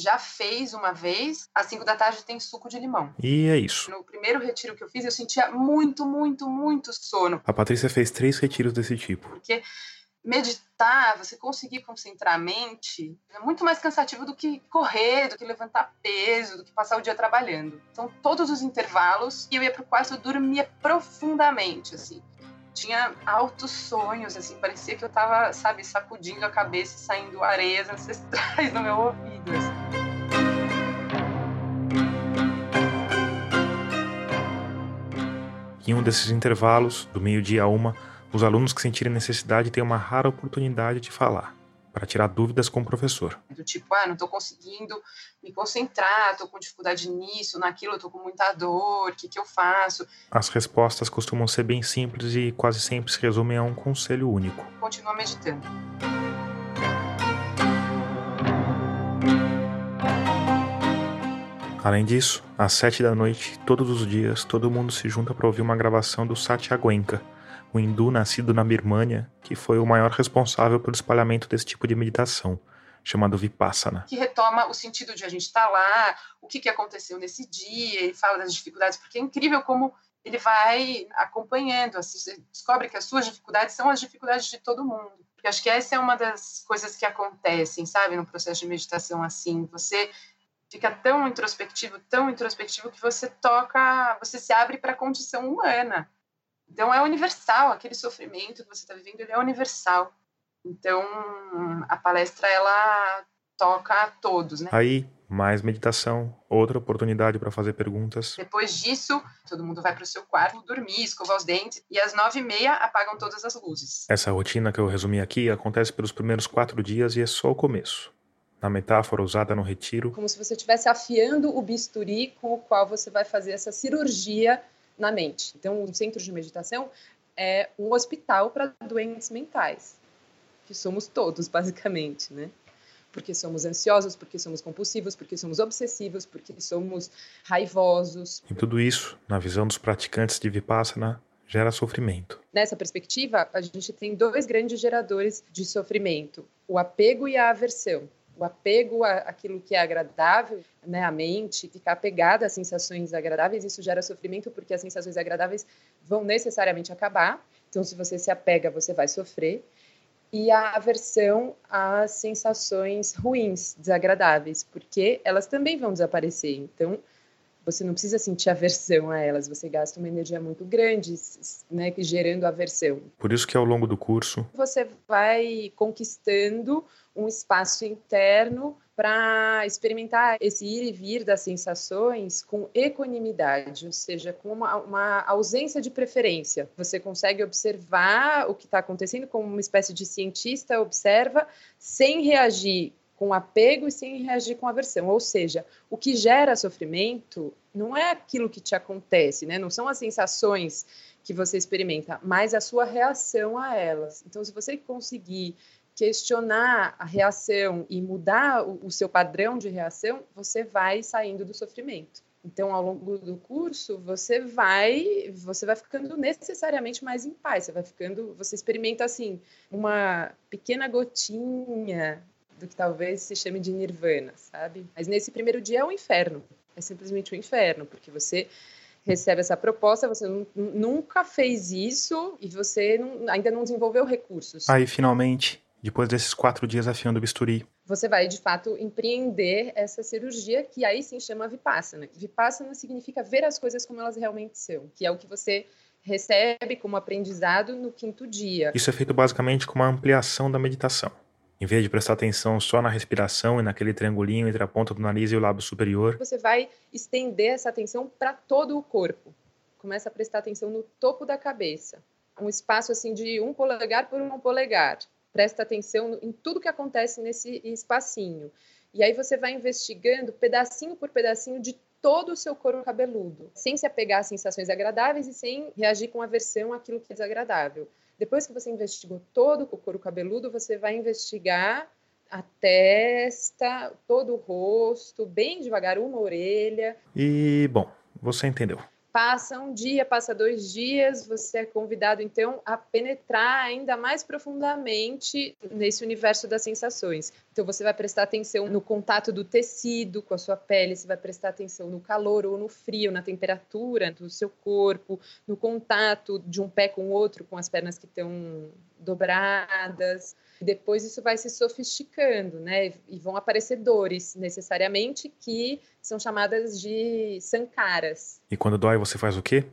já fez uma vez, às 5 da tarde tem suco de limão. E é isso. No primeiro retiro que eu fiz, eu sentia muito, muito, muito sono. A Patrícia fez três retiros desse tipo. Porque meditar, você conseguir concentrar a mente, é muito mais cansativo do que correr, do que levantar peso, do que passar o dia trabalhando. Então, todos os intervalos, eu ia para o quarto, eu dormia profundamente, assim. Tinha altos sonhos, assim, parecia que eu estava, sabe, sacudindo a cabeça e saindo areias ancestrais no meu ouvido, assim. Em um desses intervalos, do meio-dia a uma, os alunos que sentirem necessidade têm uma rara oportunidade de falar, para tirar dúvidas com o professor. Do tipo, ah, não estou conseguindo me concentrar, estou com dificuldade nisso, naquilo, estou com muita dor, o que, que eu faço? As respostas costumam ser bem simples e quase sempre se resumem a um conselho único. Continua meditando. Além disso, às sete da noite, todos os dias, todo mundo se junta para ouvir uma gravação do Satyagwenka, um hindu nascido na Birmânia, que foi o maior responsável pelo espalhamento desse tipo de meditação, chamado Vipassana. Que retoma o sentido de a gente estar tá lá, o que, que aconteceu nesse dia, e fala das dificuldades, porque é incrível como ele vai acompanhando, assim, descobre que as suas dificuldades são as dificuldades de todo mundo. Porque acho que essa é uma das coisas que acontecem, sabe, no processo de meditação assim. Você fica tão introspectivo, tão introspectivo que você toca, você se abre para a condição humana. Então é universal, aquele sofrimento que você está vivendo, ele é universal. Então a palestra ela toca a todos, né? Aí, mais meditação, outra oportunidade para fazer perguntas. Depois disso, todo mundo vai para o seu quarto dormir, escovar os dentes e às nove e meia apagam todas as luzes. Essa rotina que eu resumi aqui acontece pelos primeiros quatro dias e é só o começo na metáfora usada no retiro. Como se você estivesse afiando o bisturi com o qual você vai fazer essa cirurgia na mente. Então, um centro de meditação é um hospital para doentes mentais, que somos todos, basicamente, né? Porque somos ansiosos, porque somos compulsivos, porque somos obsessivos, porque somos raivosos. E tudo isso, na visão dos praticantes de Vipassana, gera sofrimento. Nessa perspectiva, a gente tem dois grandes geradores de sofrimento: o apego e a aversão o apego àquilo que é agradável, né, a mente, ficar apegada às sensações agradáveis, isso gera sofrimento porque as sensações agradáveis vão necessariamente acabar. Então, se você se apega, você vai sofrer. E a aversão às sensações ruins, desagradáveis, porque elas também vão desaparecer. Então, você não precisa sentir aversão a elas, você gasta uma energia muito grande, né, gerando aversão. Por isso que ao longo do curso você vai conquistando um espaço interno para experimentar esse ir e vir das sensações com equanimidade, ou seja, com uma, uma ausência de preferência. Você consegue observar o que está acontecendo como uma espécie de cientista observa, sem reagir com apego e sem reagir com aversão. Ou seja, o que gera sofrimento não é aquilo que te acontece, né? não são as sensações que você experimenta, mas a sua reação a elas. Então, se você conseguir questionar a reação e mudar o, o seu padrão de reação, você vai saindo do sofrimento. Então, ao longo do curso, você vai, você vai ficando necessariamente mais em paz. Você vai ficando, você experimenta assim uma pequena gotinha do que talvez se chame de nirvana, sabe? Mas nesse primeiro dia é um inferno. É simplesmente um inferno, porque você recebe essa proposta, você nunca fez isso e você não, ainda não desenvolveu recursos. Aí, finalmente, depois desses quatro dias afiando o bisturi. Você vai, de fato, empreender essa cirurgia que aí sim chama Vipassana. Vipassana significa ver as coisas como elas realmente são, que é o que você recebe como aprendizado no quinto dia. Isso é feito basicamente com uma ampliação da meditação. Em vez de prestar atenção só na respiração e naquele triangulinho entre a ponta do nariz e o lábio superior, você vai estender essa atenção para todo o corpo. Começa a prestar atenção no topo da cabeça. Um espaço assim de um polegar por um polegar presta atenção em tudo que acontece nesse espacinho. E aí você vai investigando pedacinho por pedacinho de todo o seu couro cabeludo, sem se apegar a sensações agradáveis e sem reagir com aversão àquilo que é desagradável. Depois que você investigou todo o couro cabeludo, você vai investigar a testa, todo o rosto, bem devagar, uma orelha. E, bom, você entendeu. Passa um dia, passa dois dias, você é convidado então a penetrar ainda mais profundamente nesse universo das sensações. Então você vai prestar atenção no contato do tecido com a sua pele, você vai prestar atenção no calor ou no frio, na temperatura do seu corpo, no contato de um pé com o outro, com as pernas que estão dobradas. Depois isso vai se sofisticando, né? E vão aparecer dores, necessariamente, que são chamadas de sankaras. E quando dói, você faz o quê?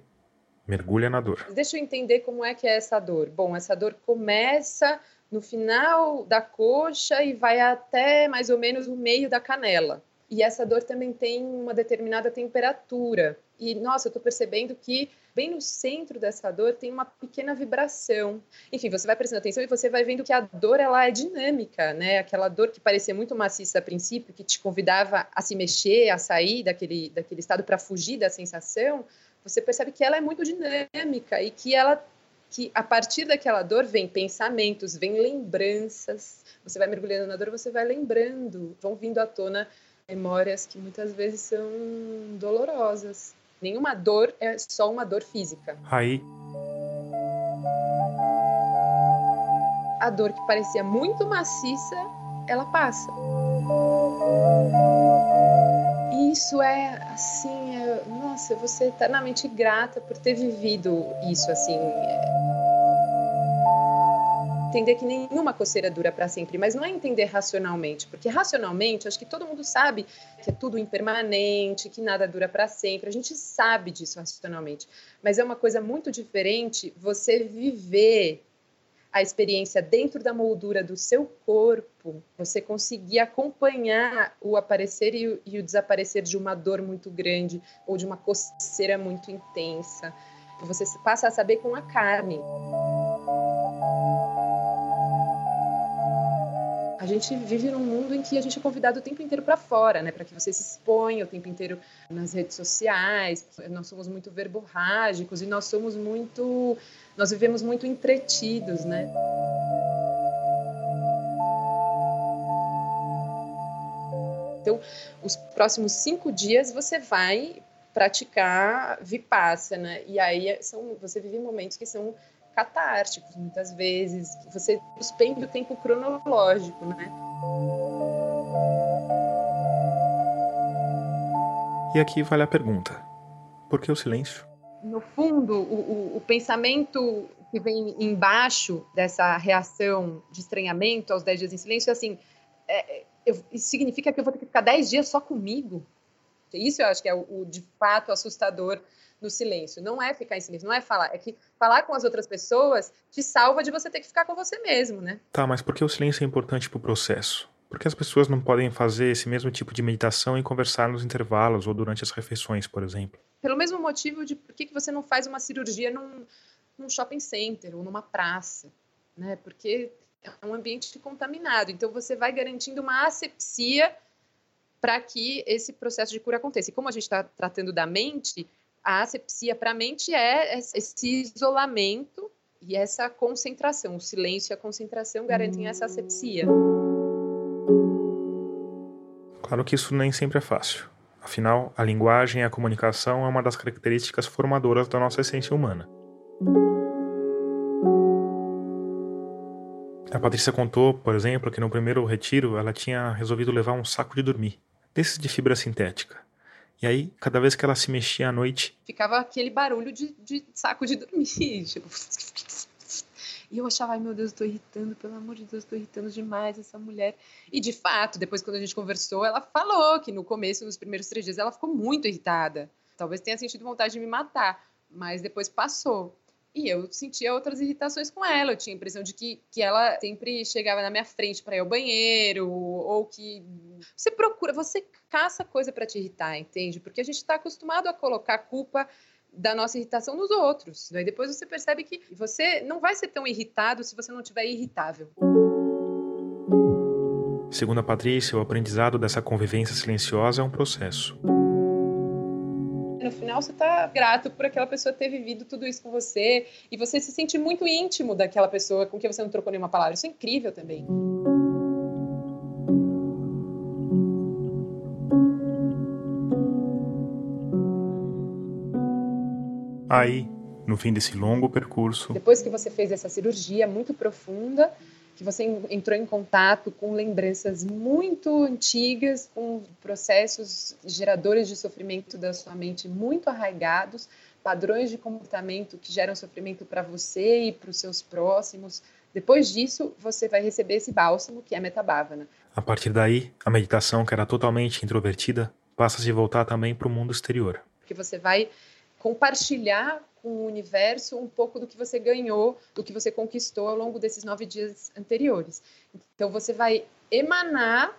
Mergulha na dor. Deixa eu entender como é que é essa dor. Bom, essa dor começa no final da coxa e vai até mais ou menos o meio da canela. E essa dor também tem uma determinada temperatura. E, nossa, eu estou percebendo que bem no centro dessa dor tem uma pequena vibração. Enfim, você vai prestando atenção e você vai vendo que a dor ela é dinâmica, né? Aquela dor que parecia muito maciça a princípio, que te convidava a se mexer, a sair daquele, daquele estado para fugir da sensação, você percebe que ela é muito dinâmica e que ela que a partir daquela dor vem pensamentos, vem lembranças. Você vai mergulhando na dor, você vai lembrando, vão vindo à tona memórias que muitas vezes são dolorosas. Nenhuma dor é só uma dor física. Aí. A dor que parecia muito maciça, ela passa. Isso é assim, é, nossa, eu vou ser eternamente grata por ter vivido isso assim. É entender que nenhuma coceira dura para sempre, mas não é entender racionalmente, porque racionalmente acho que todo mundo sabe que é tudo impermanente, que nada dura para sempre. A gente sabe disso racionalmente, mas é uma coisa muito diferente você viver a experiência dentro da moldura do seu corpo, você conseguir acompanhar o aparecer e o, e o desaparecer de uma dor muito grande ou de uma coceira muito intensa. Você passa a saber com a carne. A gente vive num mundo em que a gente é convidado o tempo inteiro para fora, né? Para que você se exponha o tempo inteiro nas redes sociais. Nós somos muito verborrágicos e nós somos muito, nós vivemos muito entretidos, né? Então, os próximos cinco dias você vai praticar vipassana e aí são, você vive momentos que são catárticos, muitas vezes. Você suspende o tempo cronológico, né? E aqui vale a pergunta: por que o silêncio? No fundo, o, o, o pensamento que vem embaixo dessa reação de estranhamento aos 10 dias em silêncio é assim: é, eu, isso significa que eu vou ter que ficar 10 dias só comigo? Isso eu acho que é o, o de fato assustador no silêncio. Não é ficar em silêncio, não é falar. É que falar com as outras pessoas te salva de você ter que ficar com você mesmo, né? Tá, mas por que o silêncio é importante para o processo? Por que as pessoas não podem fazer esse mesmo tipo de meditação e conversar nos intervalos ou durante as refeições, por exemplo? Pelo mesmo motivo de por que você não faz uma cirurgia num, num shopping center ou numa praça, né? Porque é um ambiente contaminado. Então você vai garantindo uma asepsia para que esse processo de cura aconteça. E como a gente está tratando da mente, a asepsia para a mente é esse isolamento e essa concentração. O silêncio e a concentração garantem essa asepsia. Claro que isso nem sempre é fácil. Afinal, a linguagem e a comunicação é uma das características formadoras da nossa essência humana. A Patrícia contou, por exemplo, que no primeiro retiro ela tinha resolvido levar um saco de dormir, desses de fibra sintética. E aí, cada vez que ela se mexia à noite. Ficava aquele barulho de, de saco de dormir. Tipo... E eu achava, ai meu Deus, eu tô irritando, pelo amor de Deus, tô irritando demais essa mulher. E de fato, depois quando a gente conversou, ela falou que no começo, nos primeiros três dias, ela ficou muito irritada. Talvez tenha sentido vontade de me matar, mas depois passou. E eu sentia outras irritações com ela. Eu tinha a impressão de que, que ela sempre chegava na minha frente para ir ao banheiro, ou que você procura, você caça coisa para te irritar, entende? Porque a gente está acostumado a colocar a culpa da nossa irritação nos outros. Daí depois você percebe que você não vai ser tão irritado se você não tiver irritável. Segundo a Patrícia, o aprendizado dessa convivência silenciosa é um processo no final você está grato por aquela pessoa ter vivido tudo isso com você e você se sente muito íntimo daquela pessoa com quem você não trocou nenhuma palavra. Isso é incrível também. Aí, no fim desse longo percurso. Depois que você fez essa cirurgia muito profunda, que você entrou em contato com lembranças muito antigas, com processos geradores de sofrimento da sua mente muito arraigados, padrões de comportamento que geram sofrimento para você e para os seus próximos. Depois disso, você vai receber esse bálsamo, que é a metabávana. A partir daí, a meditação, que era totalmente introvertida, passa a se voltar também para o mundo exterior. Porque você vai compartilhar com o universo um pouco do que você ganhou, do que você conquistou ao longo desses nove dias anteriores. Então você vai emanar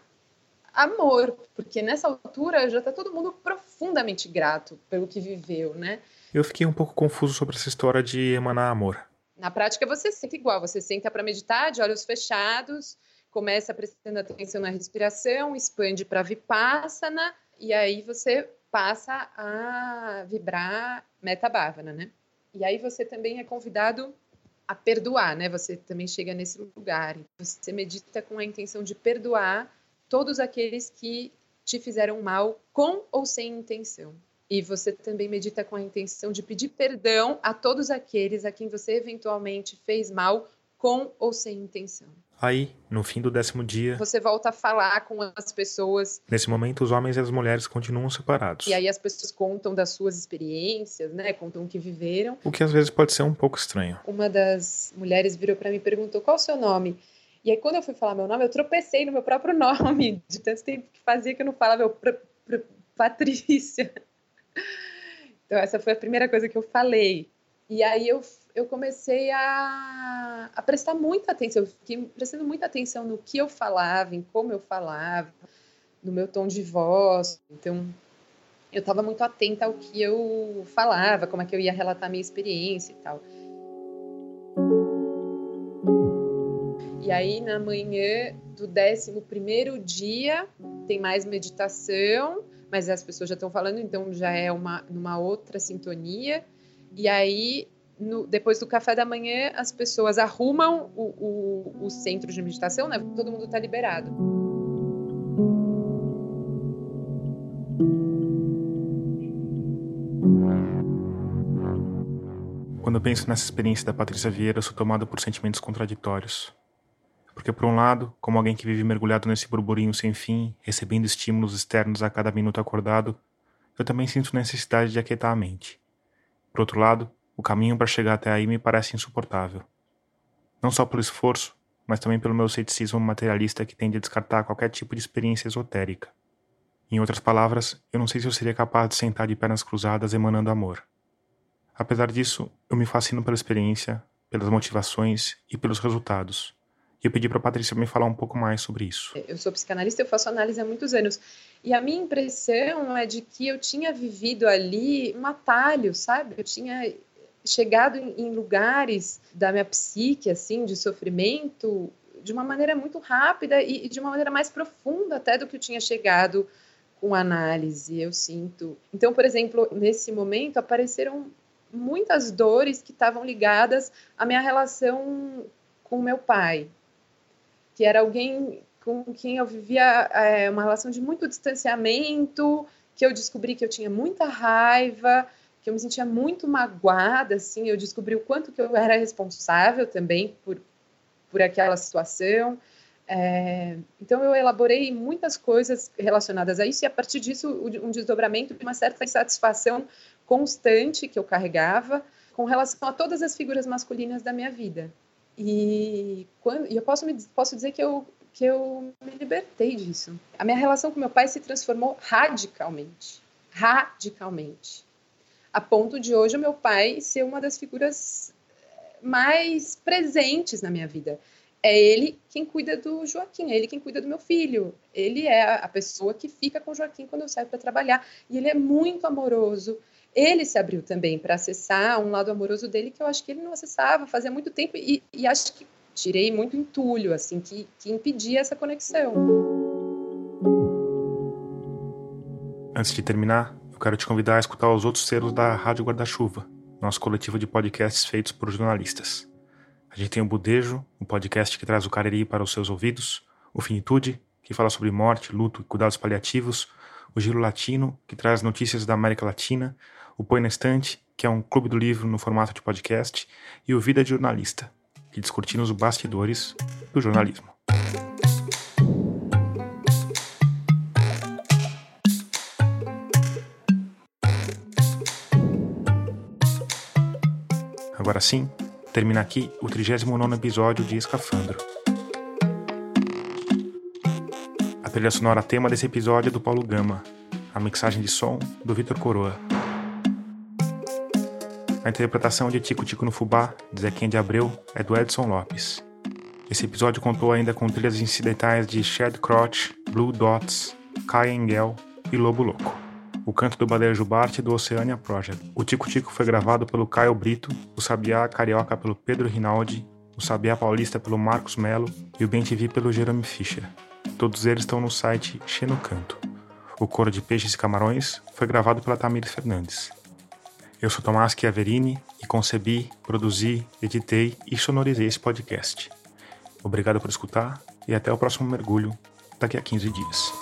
amor, porque nessa altura já está todo mundo profundamente grato pelo que viveu, né? Eu fiquei um pouco confuso sobre essa história de emanar amor. Na prática você senta igual, você senta para meditar de olhos fechados, começa prestando atenção na respiração, expande para vipassana e aí você passa a vibrar metabávana, né? E aí você também é convidado a perdoar, né? Você também chega nesse lugar. Você medita com a intenção de perdoar todos aqueles que te fizeram mal com ou sem intenção. E você também medita com a intenção de pedir perdão a todos aqueles a quem você eventualmente fez mal com ou sem intenção. Aí, no fim do décimo dia, você volta a falar com as pessoas. Nesse momento, os homens e as mulheres continuam separados. E aí as pessoas contam das suas experiências, né? Contam o que viveram. O que às vezes pode ser um pouco estranho. Uma das mulheres virou para mim e perguntou: "Qual o seu nome?" E aí quando eu fui falar meu nome, eu tropecei no meu próprio nome, de tanto tempo que fazia que eu não falava meu pr pr Patrícia. Então essa foi a primeira coisa que eu falei. E aí eu, eu comecei a, a prestar muita atenção, eu fiquei prestando muita atenção no que eu falava, em como eu falava, no meu tom de voz. Então, eu estava muito atenta ao que eu falava, como é que eu ia relatar a minha experiência e tal. E aí, na manhã do 11 dia, tem mais meditação, mas as pessoas já estão falando, então já é uma, numa outra sintonia. E aí, no, depois do café da manhã, as pessoas arrumam o, o, o centro de meditação, né? Todo mundo está liberado. Quando eu penso nessa experiência da Patrícia Vieira, eu sou tomado por sentimentos contraditórios. Porque, por um lado, como alguém que vive mergulhado nesse burburinho sem fim, recebendo estímulos externos a cada minuto acordado, eu também sinto necessidade de aquietar a mente. Por outro lado, o caminho para chegar até aí me parece insuportável. Não só pelo esforço, mas também pelo meu ceticismo materialista que tende a descartar qualquer tipo de experiência esotérica. Em outras palavras, eu não sei se eu seria capaz de sentar de pernas cruzadas emanando amor. Apesar disso, eu me fascino pela experiência, pelas motivações e pelos resultados. E eu pedi para a Patrícia me falar um pouco mais sobre isso. Eu sou psicanalista, eu faço análise há muitos anos. E a minha impressão é de que eu tinha vivido ali um atalho, sabe? Eu tinha chegado em, lugares da minha psique, assim, de sofrimento, de uma maneira muito rápida e de uma maneira mais profunda até do que eu tinha chegado com análise, eu sinto. Então, por exemplo, nesse momento apareceram muitas dores que estavam ligadas à minha relação com meu pai, que era alguém com quem eu vivia é, uma relação de muito distanciamento, que eu descobri que eu tinha muita raiva, que eu me sentia muito magoada, assim, eu descobri o quanto que eu era responsável também por, por aquela situação. É, então eu elaborei muitas coisas relacionadas a isso e a partir disso um desdobramento de uma certa insatisfação constante que eu carregava com relação a todas as figuras masculinas da minha vida. E, quando, e eu posso, me, posso dizer que eu que eu me libertei disso. A minha relação com meu pai se transformou radicalmente. Radicalmente. A ponto de hoje o meu pai ser uma das figuras eh, mais presentes na minha vida. É ele quem cuida do Joaquim, é ele quem cuida do meu filho. Ele é a pessoa que fica com o Joaquim quando eu saio para trabalhar. E ele é muito amoroso. Ele se abriu também para acessar um lado amoroso dele que eu acho que ele não acessava fazia muito tempo. E, e acho que tirei muito entulho, assim, que, que impedia essa conexão. Antes de terminar, eu quero te convidar a escutar os outros selos da Rádio Guarda-Chuva, nosso coletivo de podcasts feitos por jornalistas. A gente tem o Budejo, um podcast que traz o Cariri para os seus ouvidos, o Finitude, que fala sobre morte, luto e cuidados paliativos, o Giro Latino, que traz notícias da América Latina, o Põe na Estante, que é um clube do livro no formato de podcast, e o Vida de Jornalista, e discutindo os bastidores do jornalismo. Agora sim, termina aqui o 39 episódio de Escafandro. Trilha sonora tema desse episódio é do Paulo Gama, a mixagem de som do Vitor Coroa. A interpretação de Tico Tico no Fubá, de Zequinha de Abreu, é do Edson Lopes. Esse episódio contou ainda com trilhas incidentais de Shed Crotch, Blue Dots, Kai Engel e Lobo Louco. O canto do Baleia Jubarte do Oceania Project. O Tico Tico foi gravado pelo Caio Brito, o Sabiá Carioca pelo Pedro Rinaldi, o Sabiá Paulista pelo Marcos Melo e o Bem TV pelo Jerome Fischer. Todos eles estão no site Xeno Canto. O coro de peixes e camarões foi gravado pela Tamires Fernandes. Eu sou Tomás Chiaverini e concebi, produzi, editei e sonorizei esse podcast. Obrigado por escutar e até o próximo mergulho daqui a 15 dias.